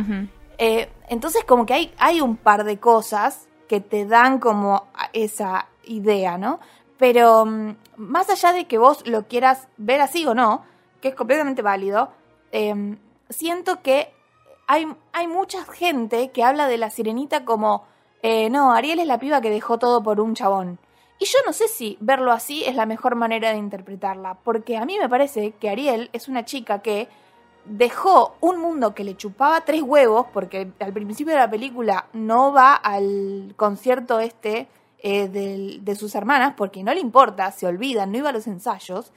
eh, entonces como que hay, hay un par de cosas que te dan como esa idea, ¿no? Pero mm, más allá de que vos lo quieras ver así o no, que es completamente válido, eh, siento que hay, hay mucha gente que habla de la sirenita como, eh, no, Ariel es la piba que dejó todo por un chabón. Y yo no sé si verlo así es la mejor manera de interpretarla, porque a mí me parece que Ariel es una chica que dejó un mundo que le chupaba tres huevos, porque al principio de la película no va al concierto este eh, de sus hermanas, porque no le importa, se olvidan, no iba a los ensayos,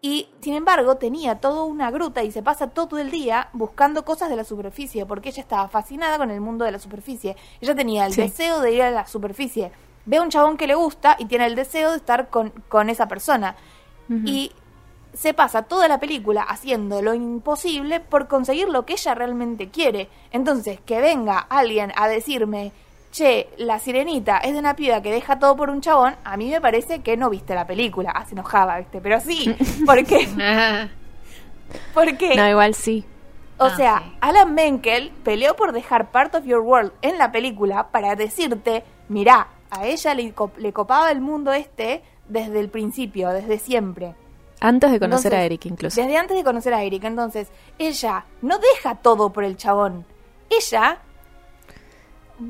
y sin embargo tenía toda una gruta y se pasa todo el día buscando cosas de la superficie, porque ella estaba fascinada con el mundo de la superficie. Ella tenía el Sí. deseo de ir a la superficie. Ve a un chabón que le gusta y tiene el deseo de estar con, con esa persona. Y se pasa toda la película haciendo lo imposible por conseguir lo que ella realmente quiere. Entonces, que venga alguien a decirme, che, la sirenita es de una piba que deja todo por un chabón, a mí me parece que no viste la película. Ah, se enojaba, ¿viste? Pero sí, porque, porque No, igual sí. o Ah, sea, sí. Alan Menkel peleó por dejar Part of Your World en la película para decirte, mirá, a ella le, co- le copaba el mundo este desde el principio, desde siempre. Antes de conocer a Eric incluso. Desde antes de conocer a Eric. Entonces, ella no deja todo por el chabón. Ella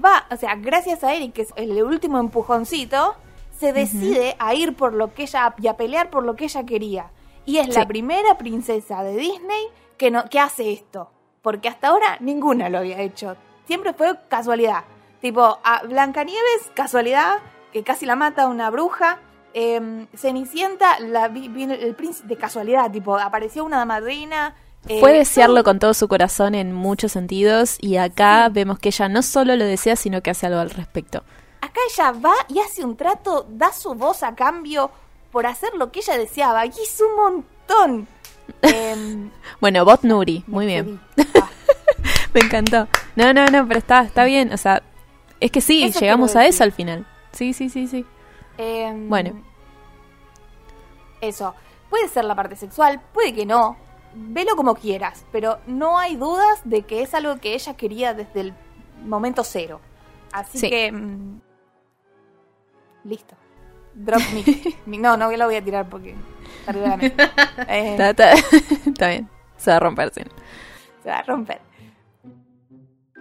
va, o sea, gracias a Eric, que es el último empujoncito, se decide a ir por lo que ella, y a pelear por lo que ella quería. Y es la primera princesa de Disney que, no, que hace esto. Porque hasta ahora ninguna lo había hecho. Siempre fue casualidad. Tipo, a Blancanieves, casualidad, que casi la mata una bruja. Em, Cenicienta, la vi- vino el príncipe de casualidad, tipo, apareció una madrina. eh, Fue desearlo con todo su corazón en muchos sentidos y acá vemos que ella no solo lo desea, sino que hace algo al respecto. Acá ella va y hace un trato, da su voz a cambio por hacer lo que ella deseaba. Y es un montón. Em, Bueno, Bot Nuri, muy bien. Ah, Me encantó. No, no, no, pero está, está bien. O sea, es que sí, Eso llegamos a eso al final. Sí, sí, sí, sí. em, Bueno. Eso. Puede ser la parte sexual, puede que no. Velo como quieras, pero no hay dudas de que es algo que ella quería desde el momento cero. Así Sí. que. mm, listo. Drop me. No, no lo voy a tirar porque. está arriba de la mesa. Eh, Está, está- está bien. Se va a romper, sí. se va a romper.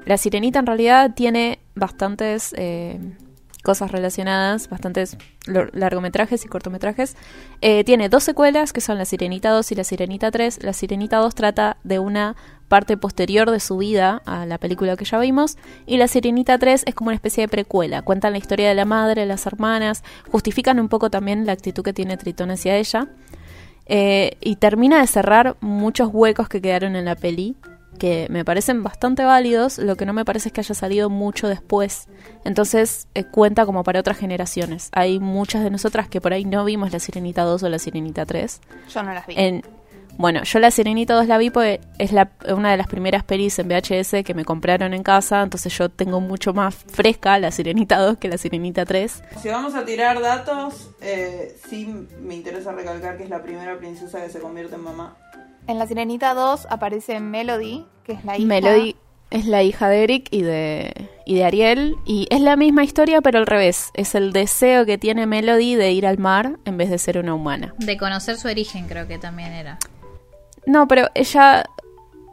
La sirenita en realidad tiene bastantes eh, cosas relacionadas, bastantes largometrajes y cortometrajes. Eh, tiene dos secuelas, que son La Sirenita 2 y La Sirenita 3. La Sirenita 2 trata de una parte posterior de su vida a la película que ya vimos. Y La Sirenita 3 es como una especie de precuela. Cuentan la historia de la madre, las hermanas, justifican un poco también la actitud que tiene Tritón hacia ella. Eh, y termina de cerrar muchos huecos que quedaron en la peli, que me parecen bastante válidos, lo que no me parece es que haya salido mucho después. Entonces eh, cuenta como para otras generaciones. Hay muchas de nosotras que por ahí no vimos la Sirenita 2 o la Sirenita 3. Yo no las vi. En, bueno, yo la Sirenita 2 la vi porque es la, una de las primeras pelis en VHS que me compraron en casa, entonces yo tengo mucho más fresca la Sirenita 2 que la Sirenita 3. Si vamos a tirar datos, eh, sí me interesa recalcar que es la primera princesa que se convierte en mamá. En La Sirenita 2 aparece Melody, que es la hija. Melody es la hija de Eric y de, y de Ariel. Y es la misma historia, pero al revés. Es el deseo que tiene Melody de ir al mar en vez de ser una humana. De conocer su origen, creo que también era. No, pero ella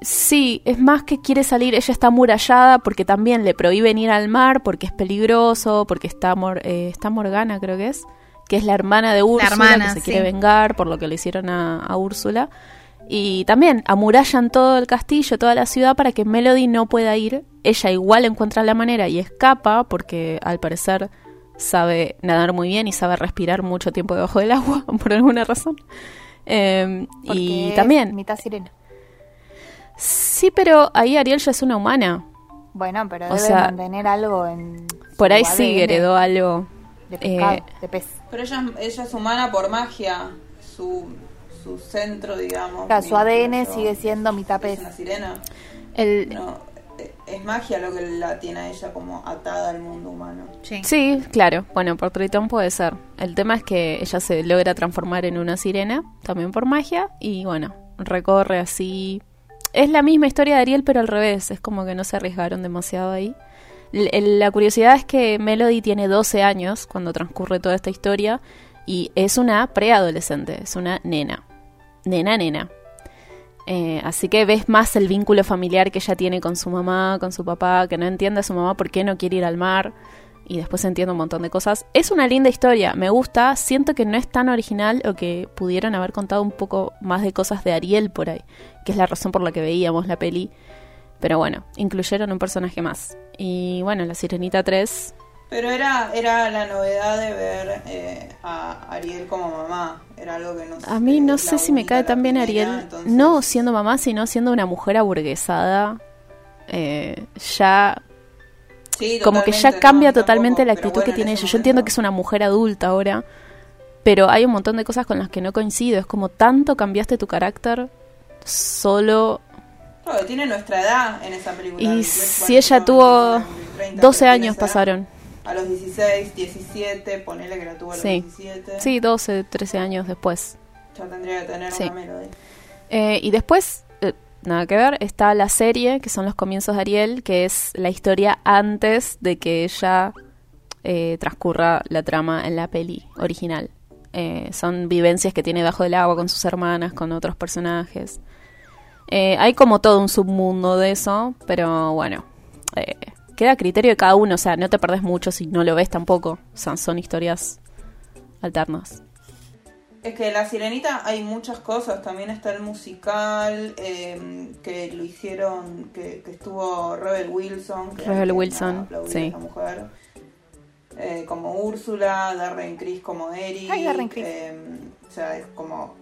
sí, es más que quiere salir. Ella está amurallada porque también le prohíben ir al mar, porque es peligroso, porque está, Mor- eh, está Morgana, creo que es. Que es la hermana de Úrsula, hermana, que se sí. quiere vengar por lo que le hicieron a, a Úrsula. Y también amurallan todo el castillo, toda la ciudad para que Melody no pueda ir. Ella igual encuentra la manera y escapa porque al parecer sabe nadar muy bien y sabe respirar mucho tiempo debajo del agua por alguna razón. Eh, porque y es también, Mitad sirena. sí, pero ahí Ariel ya es una humana. Bueno, pero O debe sea, mantener algo en. Por ahí sí ADN heredó algo. De pescado, eh, de pez. Pero ella, ella es humana por magia, su, su centro, digamos. Claro, su ADN yo- sigue siendo mitad Es una sirena. El, No, eh, es magia lo que la tiene a ella como atada al mundo humano. Sí. Sí, claro. Bueno, por Tritón puede ser. El tema es que ella se logra transformar en una sirena, también por magia, y bueno, recorre así. Es la misma historia de Ariel, pero al revés. Es como que no se arriesgaron demasiado ahí. La curiosidad es que Melody tiene 12 años cuando transcurre toda esta historia y es una preadolescente, es una nena. Nena, nena. Eh, así que ves más el vínculo familiar que ella tiene con su mamá, con su papá, que no entiende a su mamá por qué no quiere ir al mar. Y después entiende un montón de cosas. Es una linda historia, me gusta. Siento que no es tan original o que pudieron haber contado un poco más de cosas de Ariel por ahí, que es la razón por la que veíamos la peli. Pero bueno, incluyeron un personaje más. Y bueno, la Sirenita 3 Pero era, era la novedad de ver eh, a Ariel como mamá. Era algo que no A mí no sé si me cae tan bien Ariel, entonces- no siendo mamá, sino siendo una mujer aburguesada. Eh, ya, Sí, como que ya cambia no, tampoco, totalmente la actitud bueno, que en tiene ella. Yo entiendo que es una mujer adulta ahora, pero hay un montón de cosas con las que no coincido. Es como tanto cambiaste tu carácter solo. Tiene nuestra edad en esa película. Y 28, si ella tuvo 29, 30, 12 pero años pasaron. A los 16, 17, ponele que la tuvo a los Sí. 17. Sí, 12, 13 años después. Ya tendría que tener Sí. una melodía. Eh, y después, eh, nada que ver, está la serie, que son los comienzos de Ariel, que es la historia antes de que ella eh, transcurra la trama en la peli original. Eh, son vivencias que tiene bajo del agua con sus hermanas, con otros personajes. Eh, hay como todo un submundo de eso, pero bueno, eh, queda a criterio de cada uno, o sea, no te perdés mucho si no lo ves tampoco. O sea, son historias alternas. Es que La Sirenita hay muchas cosas. También está el musical eh, que lo hicieron, que, que estuvo Rebel Wilson. Que Rebel Wilson, a sí. esa mujer. Eh, como Úrsula, Darren Criss como Eric. Ay, Darren Criss. eh, o sea, es como.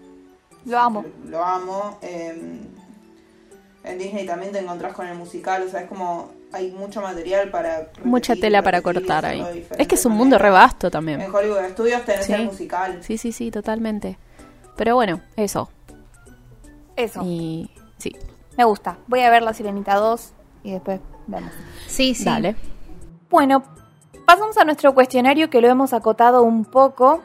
Lo amo. Lo amo. eh, en Disney también te encontrás con el musical. O sea, es como. Hay mucho material para. Mucha repetir, tela para cortar ahí. Es que es un mundo maneras. re vasto también. En Hollywood Studios tenés Sí. el musical. Sí, sí, sí, totalmente. Pero bueno, eso. Eso. Y sí, Me gusta. Voy a ver La Sirenita 2 y después vemos. Sí, sí. dale. Bueno, pasamos a nuestro cuestionario que lo hemos acotado un poco.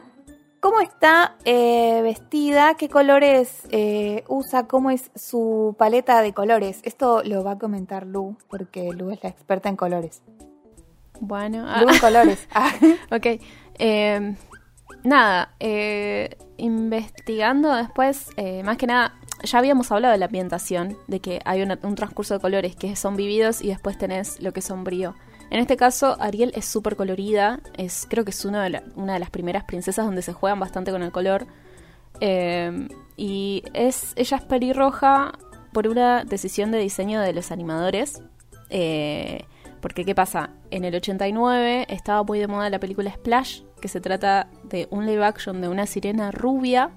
¿Cómo está eh, vestida? ¿Qué colores eh, usa? ¿Cómo es su paleta de colores? Esto lo va a comentar Lu, porque Lu es la experta en colores. Bueno, ah, Lu en colores. Ah. ok. Eh, nada, eh, investigando después, eh, más que nada, ya habíamos hablado de la ambientación, de que hay una- un transcurso de colores que son vividos y después tenés lo que es sombrío. En este caso, Ariel es súper colorida. Es, creo que es una de, las primeras princesas donde se juegan bastante con el color. Eh, y es, ella es pelirroja por una decisión de diseño de los animadores. Eh, porque, ¿qué pasa? En el 89 estaba muy de moda la película Splash, que se trata de un live action de una sirena rubia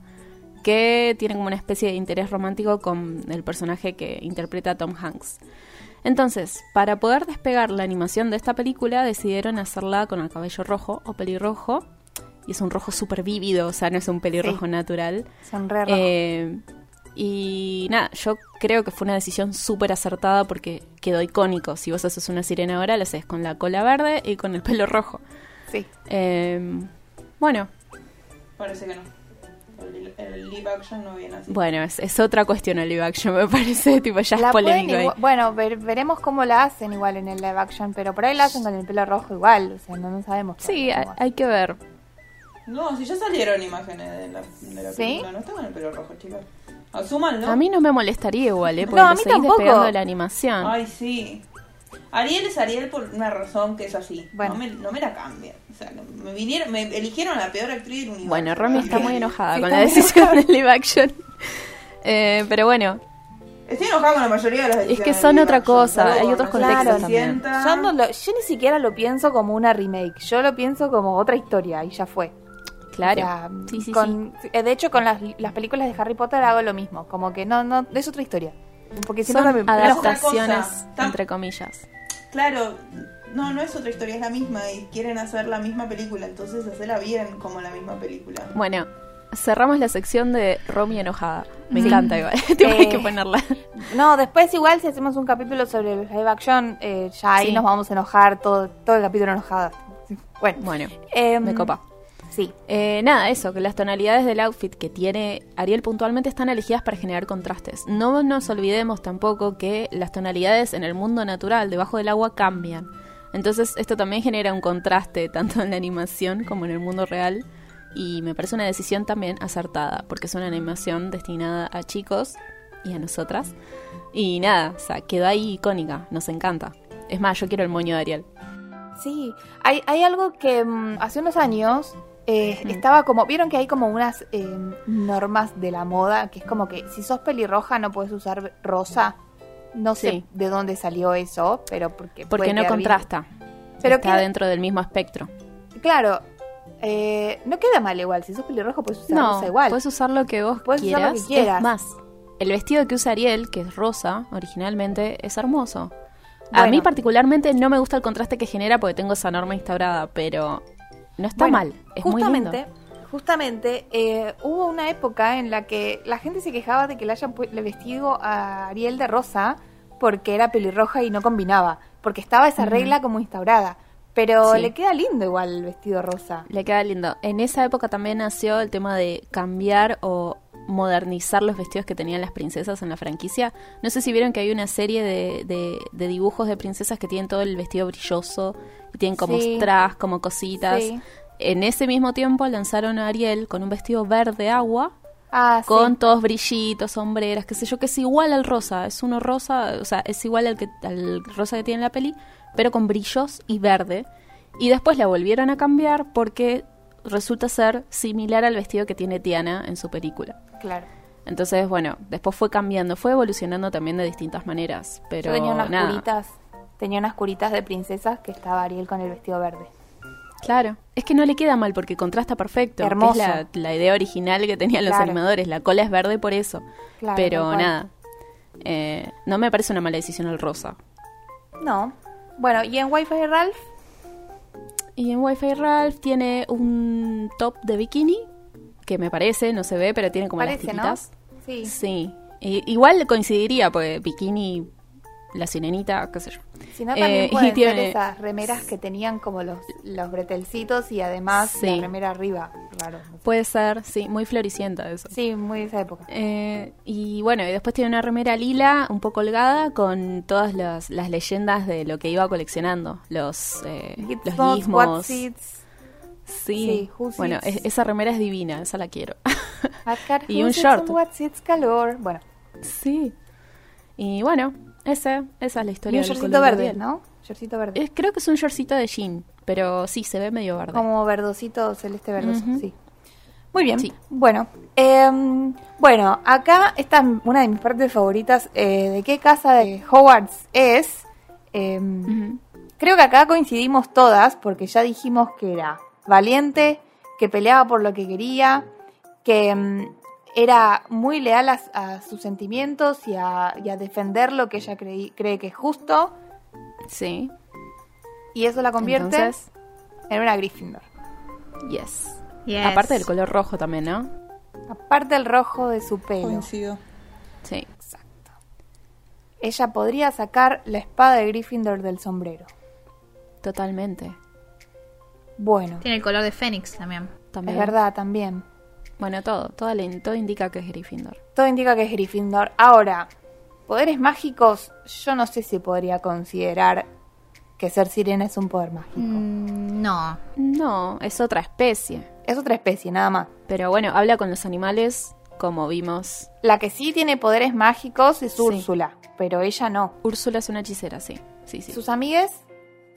que tiene como una especie de interés romántico con el personaje que interpreta Tom Hanks. Entonces, para poder despegar la animación de esta película, decidieron hacerla con el cabello rojo o pelirrojo. Y es un rojo súper vívido, o sea, no es un pelirrojo Sí. natural. Son re. Eh, y nada, yo creo que fue una decisión súper acertada porque quedó icónico. Si vos haces una sirena ahora, lo haces con la cola verde y con el pelo rojo. Sí. Eh, bueno, Parece que no. El, el live action no viene así. bueno, es, es otra cuestión el live action, me parece. Tipo, ya La es polémico igual- bueno, ver- veremos cómo la hacen igual en el live action, pero por ahí la hacen con el pelo rojo igual, o sea, no, no sabemos. Sí, hay, hay que ver. No, si ya salieron imágenes de la, de la ¿Sí? película, no está con el pelo rojo, chicas. Asúmanlo. A mí no me molestaría igual, ¿eh? Porque No, a mí tampoco. la animación. Ay, sí. Ariel es Ariel por una razón que es así. Bueno. No, me, no me la cambian. O sea, me vinieron, me eligieron a la peor actriz del universo. Bueno, Romy está muy enojada Sí, con la decisión del live action. Eh, pero bueno, Estoy enojada con la mayoría de las Es que decisiones son otra action, cosa, hay otros contextos también. Yo, no lo- yo ni siquiera lo pienso como una remake, yo lo pienso como otra historia y ya fue. claro. O sea, sí, sí, con- eh, De hecho, con las, las películas de Harry Potter hago lo mismo, como que no, no, es otra historia. Porque si Son adaptaciones, entre comillas. Claro, no, no es otra historia, es la misma y quieren hacer la misma película, entonces hacerla bien como la misma película. Bueno, cerramos la sección de Romy enojada. Me Sí. encanta igual. Tipo, hay Eh, que ponerla. No, después igual si hacemos un capítulo sobre el live action, eh, ya ahí Sí. nos vamos a enojar todo, todo el capítulo enojada. Bueno, Bueno, em, me copa. Sí, Eh, nada, eso, que las tonalidades del outfit que tiene Ariel puntualmente están elegidas para generar contrastes. No nos olvidemos tampoco que las tonalidades en el mundo natural, debajo del agua, cambian. Entonces esto también genera un contraste tanto en la animación como en el mundo real. Y me parece una decisión también acertada, porque es una animación destinada a chicos y a nosotras. Y nada, o sea, quedó ahí icónica, nos encanta. Es más, yo quiero el moño de Ariel. sí. Hay, algo que mm, hace unos años eh, estaba como, vieron que hay como unas eh, normas de la moda, que es como que si sos pelirroja no puedes usar rosa. No sé Sí. de dónde salió eso, pero porque... Porque no bien. contrasta. Pero está dentro del mismo espectro. Claro, eh, no queda mal igual. Si sos pelirrojo puedes usar No, rosa igual. puedes usar lo que vos Puedes usar quieras. lo que quieras. Es más, el vestido que usa Ariel, que es rosa originalmente, es hermoso. A mí particularmente no me gusta el contraste que genera porque tengo esa norma instaurada, pero no está Bueno, mal. Es muy justamente, lindo. justamente eh, hubo una época en la que la gente se quejaba de que le hayan le vestido a Ariel de rosa porque era pelirroja y no combinaba, porque estaba esa regla como instaurada. Pero Sí. le queda lindo igual el vestido rosa. Le queda lindo. En esa época también nació el tema de cambiar o modernizar los vestidos que tenían las princesas en la franquicia. No sé si vieron que hay una serie de, de- de dibujos de princesas que tienen todo el vestido brilloso, que tienen como Sí. strass, como cositas. Sí. En ese mismo tiempo lanzaron a Ariel con un vestido verde agua, Ah, sí. con todos brillitos, sombreras, qué sé yo, que es igual al rosa. Es uno rosa, o sea, es igual al, que, al rosa que tiene en la peli, pero con brillos y verde. Y después la volvieron a cambiar porque resulta ser similar al vestido que tiene Tiana en su película. Claro. Entonces, bueno, después fue cambiando, fue evolucionando también de distintas maneras. Pero Yo tenía unas nada. curitas, tenía unas curitas de princesas que estaba Ariel con el vestido verde. Claro, es que no le queda mal porque contrasta perfecto. Hermoso. es la, la idea original que tenían los animadores. La cola es verde por eso. Claro, Pero nada, eh, no me parece una mala decisión el rosa. No. Bueno, y en Wi-Fi Ralph, Y en Wi-Fi Ralph tiene un top de bikini, que me parece, no se ve, pero tiene como parece, las ¿no? Sí. Sí. Igual coincidiría, porque bikini, la sirenita, qué sé yo. Si no, también Eh, pueden y tiene- ser esas remeras que tenían como los, los bretelcitos y además Sí. la remera arriba. Raro. no sé. Puede ser, sí, muy floricienta eso. Sí, muy de esa época. Eh, y bueno, y después tiene una remera lila, un poco holgada, con todas las, las leyendas de lo que iba coleccionando. Los, eh, los gizmos. Sí, bueno, es- esa remera es divina, esa la quiero. Got Y un short. calor. Bueno, sí. Y bueno, ese, esa es la y historia un del shortcito verde, Ariel. ¿no? Shortcito verde. Creo que es un shortcito de jean, pero sí, se ve medio verde. Como verdosito, celeste verdoso, sí. Muy bien. Sí. Bueno, em, bueno, acá está una de mis partes favoritas. eh, ¿De qué casa de Hogwarts es? Em. Creo que acá coincidimos todas, porque ya dijimos que era valiente, que peleaba por lo que quería, que mm, era muy leal a, a sus sentimientos y a, y a defender lo que ella creí- cree que es justo, Sí. y eso la convierte Entonces, en una Gryffindor. yes. Yes. Aparte del color rojo también, ¿no? Aparte el rojo de su pelo. Coincido. Sí. Ella podría sacar la espada de Gryffindor del sombrero. Totalmente. Bueno, Tiene el color de Fénix también. También. es verdad también. Bueno, todo, todo, todo indica que es Gryffindor. Todo indica que es Gryffindor. Ahora, poderes mágicos, yo no sé si podría considerar que ser sirena es un poder mágico. Mm, no. No, es otra especie. Es otra especie, nada más. Pero bueno, habla con los animales, como vimos. La que sí tiene poderes mágicos es Sí. Úrsula, pero ella no. Úrsula es una hechicera, sí. Sí, sí. Sus amigues,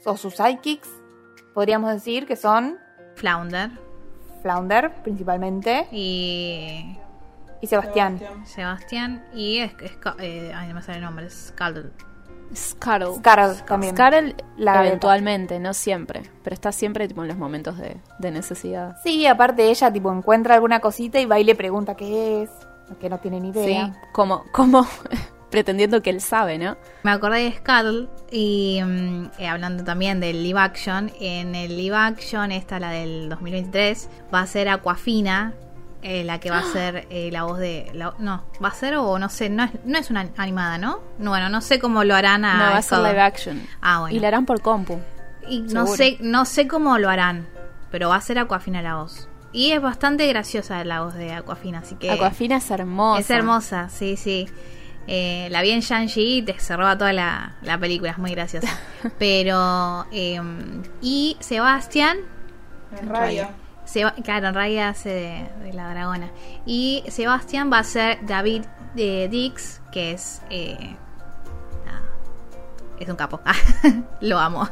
o sus sidekicks, podríamos decir que son Flounder Flounder, principalmente, y y Sebastián. Sebastián y es, es- eh, ay, no me sale el nombre, es Scaldle. Scarlet. Scarlet también. Scarlet La eventualmente, no siempre. Pero está siempre tipo, en los momentos de, de necesidad. Sí, aparte ella tipo encuentra alguna cosita y va y le pregunta qué es, que no tiene ni idea. Sí, como, como pretendiendo que él sabe, ¿no? Me acordé de Scuttle y mm, eh, hablando también del live action, en el live action, esta la del 2023, va a ser Aquafina, eh, la que va a ser eh, la voz de... la- no, va a ser o no sé, no es, no es una animada, ¿no? No, Bueno, no sé cómo lo harán a... no, va a ser live action. Ah, bueno. Y la harán por compu. Y no sé, no sé cómo lo harán, pero va a ser Aquafina la voz. Y es bastante graciosa la voz de Aquafina, así que... Aquafina es hermosa. Es hermosa, sí, sí. Eh, la vi en Shang-Chi y te se roba toda la, la película, es muy graciosa. Pero. eh, y Sebastián. En Raya. Seba- claro, en Raya hace de, de la dragona. Y Sebastián va a ser David eh, Dix, que es. eh, nada, es un capo. lo amo.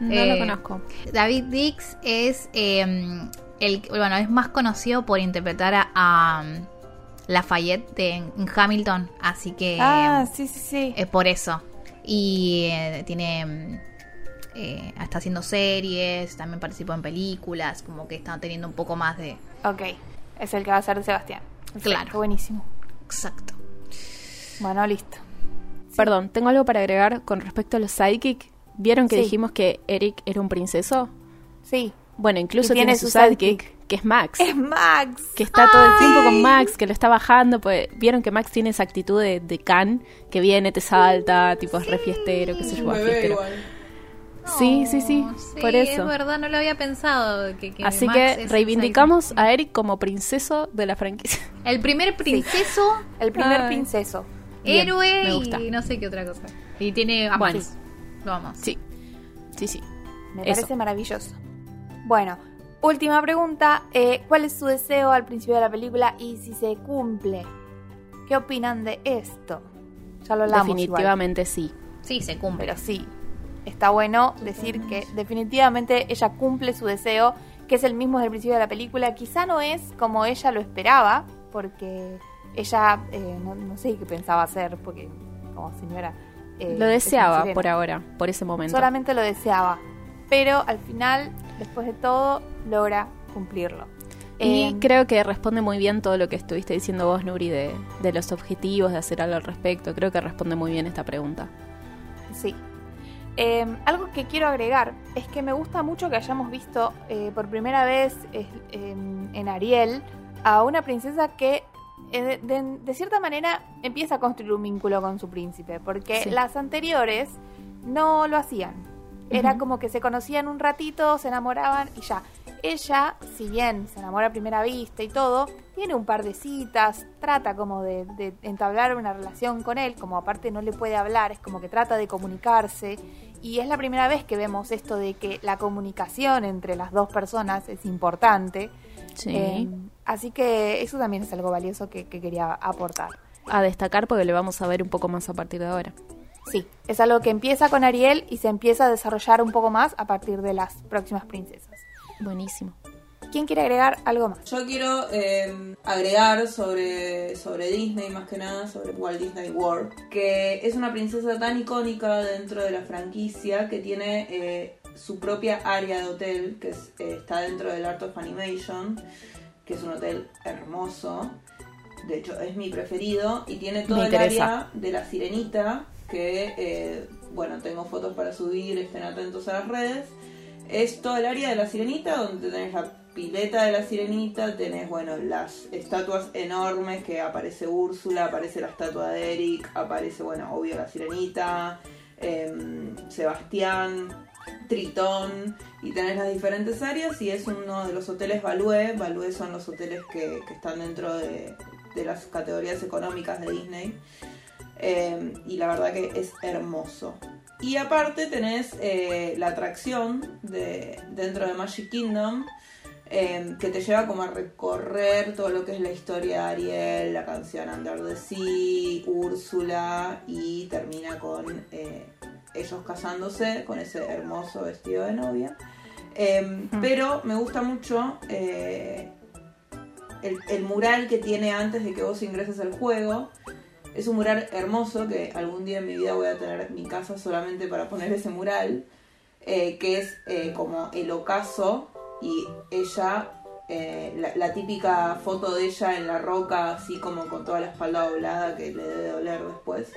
No Eh, lo conozco. David Dix es eh, el bueno es más conocido por interpretar a, a Lafayette de- en Hamilton, así que Ah, sí, sí, sí. es por eso. Y eh, tiene mm, eh, está haciendo series, también participó en películas, como que está teniendo un poco más de Ok, es el que va a ser de Sebastián. Perfecto, Claro. Buenísimo. exacto. Bueno, listo. Perdón, tengo algo para agregar con respecto a los sidekick. ¿Vieron que Sí. dijimos que Eric era un princeso? Sí. Bueno, incluso tiene, tiene su su sidekick, que es Max. Es Max. Que está todo el tiempo con Max, que lo está bajando. Pues, Vieron que Max tiene esa actitud de, de can, que viene, te salta, tipo es re fiestero, qué sé yo, fiestero. igual. Sí, sí, sí, Sí, por eso. Es verdad, no lo había pensado. Que, que Así Max que reivindicamos a Eric como princeso de la franquicia. sidekick. el primer princeso, El primer Ay. princeso. Bien, héroe me gusta. y no sé qué otra cosa. Y tiene a Bueno. Max. Lo vamos. Sí, sí, sí. Me Eso. parece maravilloso. Bueno, última pregunta. eh, ¿Cuál es su deseo al principio de la película y si se cumple? ¿Qué opinan de esto? Ya lo hablamos igual, Definitivamente sí. Sí, se cumple. pero sí. Está bueno decir que definitivamente ella cumple su deseo, que es el mismo desde el principio de la película. Quizá no es como ella lo esperaba, porque ella eh, no, no sé qué pensaba hacer, porque como señora... eh, Lo es deseaba por ahora, por ese momento. Solamente lo deseaba. Pero al final, después de todo, logra cumplirlo. Y Eh, creo que responde muy bien todo lo que estuviste diciendo vos, Nuri, de, de los objetivos, de hacer algo al respecto. Creo que responde muy bien esta pregunta. Sí. Eh, algo que quiero agregar es que me gusta mucho que hayamos visto eh, por primera vez eh, en, Ariel a una princesa que eh, de, de- de cierta manera empieza a construir un vínculo con su príncipe, porque Sí. las anteriores no lo hacían. Era como que se conocían un ratito, se enamoraban y ya. Ella, si bien se enamora a primera vista y todo, tiene un par de citas, trata como de, de entablar una relación con él, como aparte no le puede hablar, es como que trata de comunicarse. Y es la primera vez que vemos esto de que la comunicación entre las dos personas es importante. Sí. Eh, así que eso también es algo valioso que, que quería aportar. a destacar porque lo vamos a ver un poco más a partir de ahora. Sí, es algo que empieza con Ariel y se empieza a desarrollar un poco más a partir de las próximas princesas. Buenísimo. ¿Quién quiere agregar algo más? Yo quiero eh, agregar sobre, sobre Disney, más que nada, sobre Walt Disney World, que es una princesa tan icónica dentro de la franquicia que tiene eh, su propia área de hotel, que es- eh, está dentro del Art of Animation, que es un hotel hermoso. De hecho, es mi preferido y tiene todo Me el área de la sirenita, que, eh, bueno, tengo fotos para subir, estén atentos a las redes. Es todo el área de la sirenita, donde tenés la pileta de la sirenita, tenés, bueno, las estatuas enormes que aparece Úrsula, aparece la estatua de Eric, aparece, bueno, obvio la sirenita, em, Sebastián, Tritón, y tenés las diferentes áreas, y es uno de los hoteles Balue. Balue son los hoteles que, que están dentro de, de las categorías económicas de Disney. Eh, y la verdad que es hermoso. Y aparte tenés eh, la atracción de, dentro de Magic Kingdom eh, que te lleva como a recorrer todo lo que es la historia de Ariel, la canción Under the Sea, Úrsula y termina con eh, ellos casándose con ese hermoso vestido de novia. Eh, Pero me gusta mucho eh, el, el mural que tiene antes de que vos ingreses al juego. Es un mural hermoso que algún día en mi vida voy a tener en mi casa solamente para poner ese mural, eh, que es eh, como el ocaso y ella, eh, la, típica foto de ella en la roca, así como con toda la espalda doblada que le debe doler después.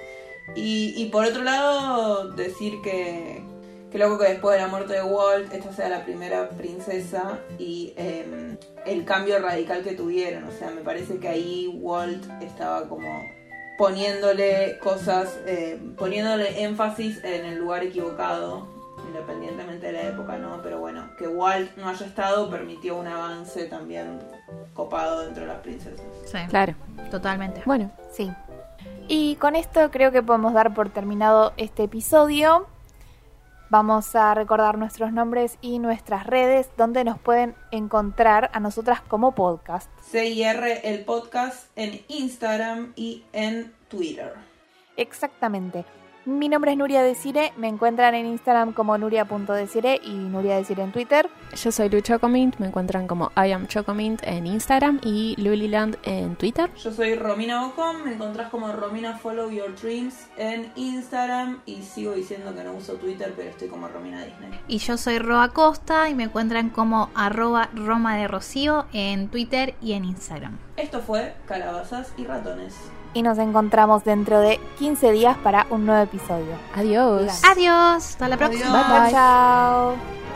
Y, por otro lado, decir que, que loco que después de la muerte de Walt, esta sea la primera princesa y eh, el cambio radical que tuvieron. O sea, me parece que ahí Walt estaba como poniéndole cosas, eh, poniéndole énfasis en el lugar equivocado, independientemente de la época, ¿no? Pero bueno, que Walt no haya estado permitió un avance también copado dentro de las princesas. Sí, Claro. totalmente. Bueno, Sí. Y con esto creo que podemos dar por terminado este episodio. Vamos a recordar nuestros nombres y nuestras redes donde nos pueden encontrar a nosotras como podcast. CIR el podcast en Instagram y en Twitter. Exactamente. Mi nombre es Nuria Desire, me encuentran en Instagram como nuria.desire y Nuria Desire en Twitter. yo soy Lu Chocomint, me encuentran como I am Chocomint en Instagram y Luliland en Twitter. Yo soy Romina Ocon, me encontrás como Romina Follow Your Dreams en Instagram y sigo diciendo que no uso Twitter, pero estoy como Romina Disney. Y yo soy Roa Costa y me encuentran como arroba Roma de Rocío en Twitter y en Instagram. Esto fue Calabazas y Ratones. Y nos encontramos dentro de 15 días para un nuevo episodio. Adiós. Adiós, hasta la próxima. Adiós. Chao.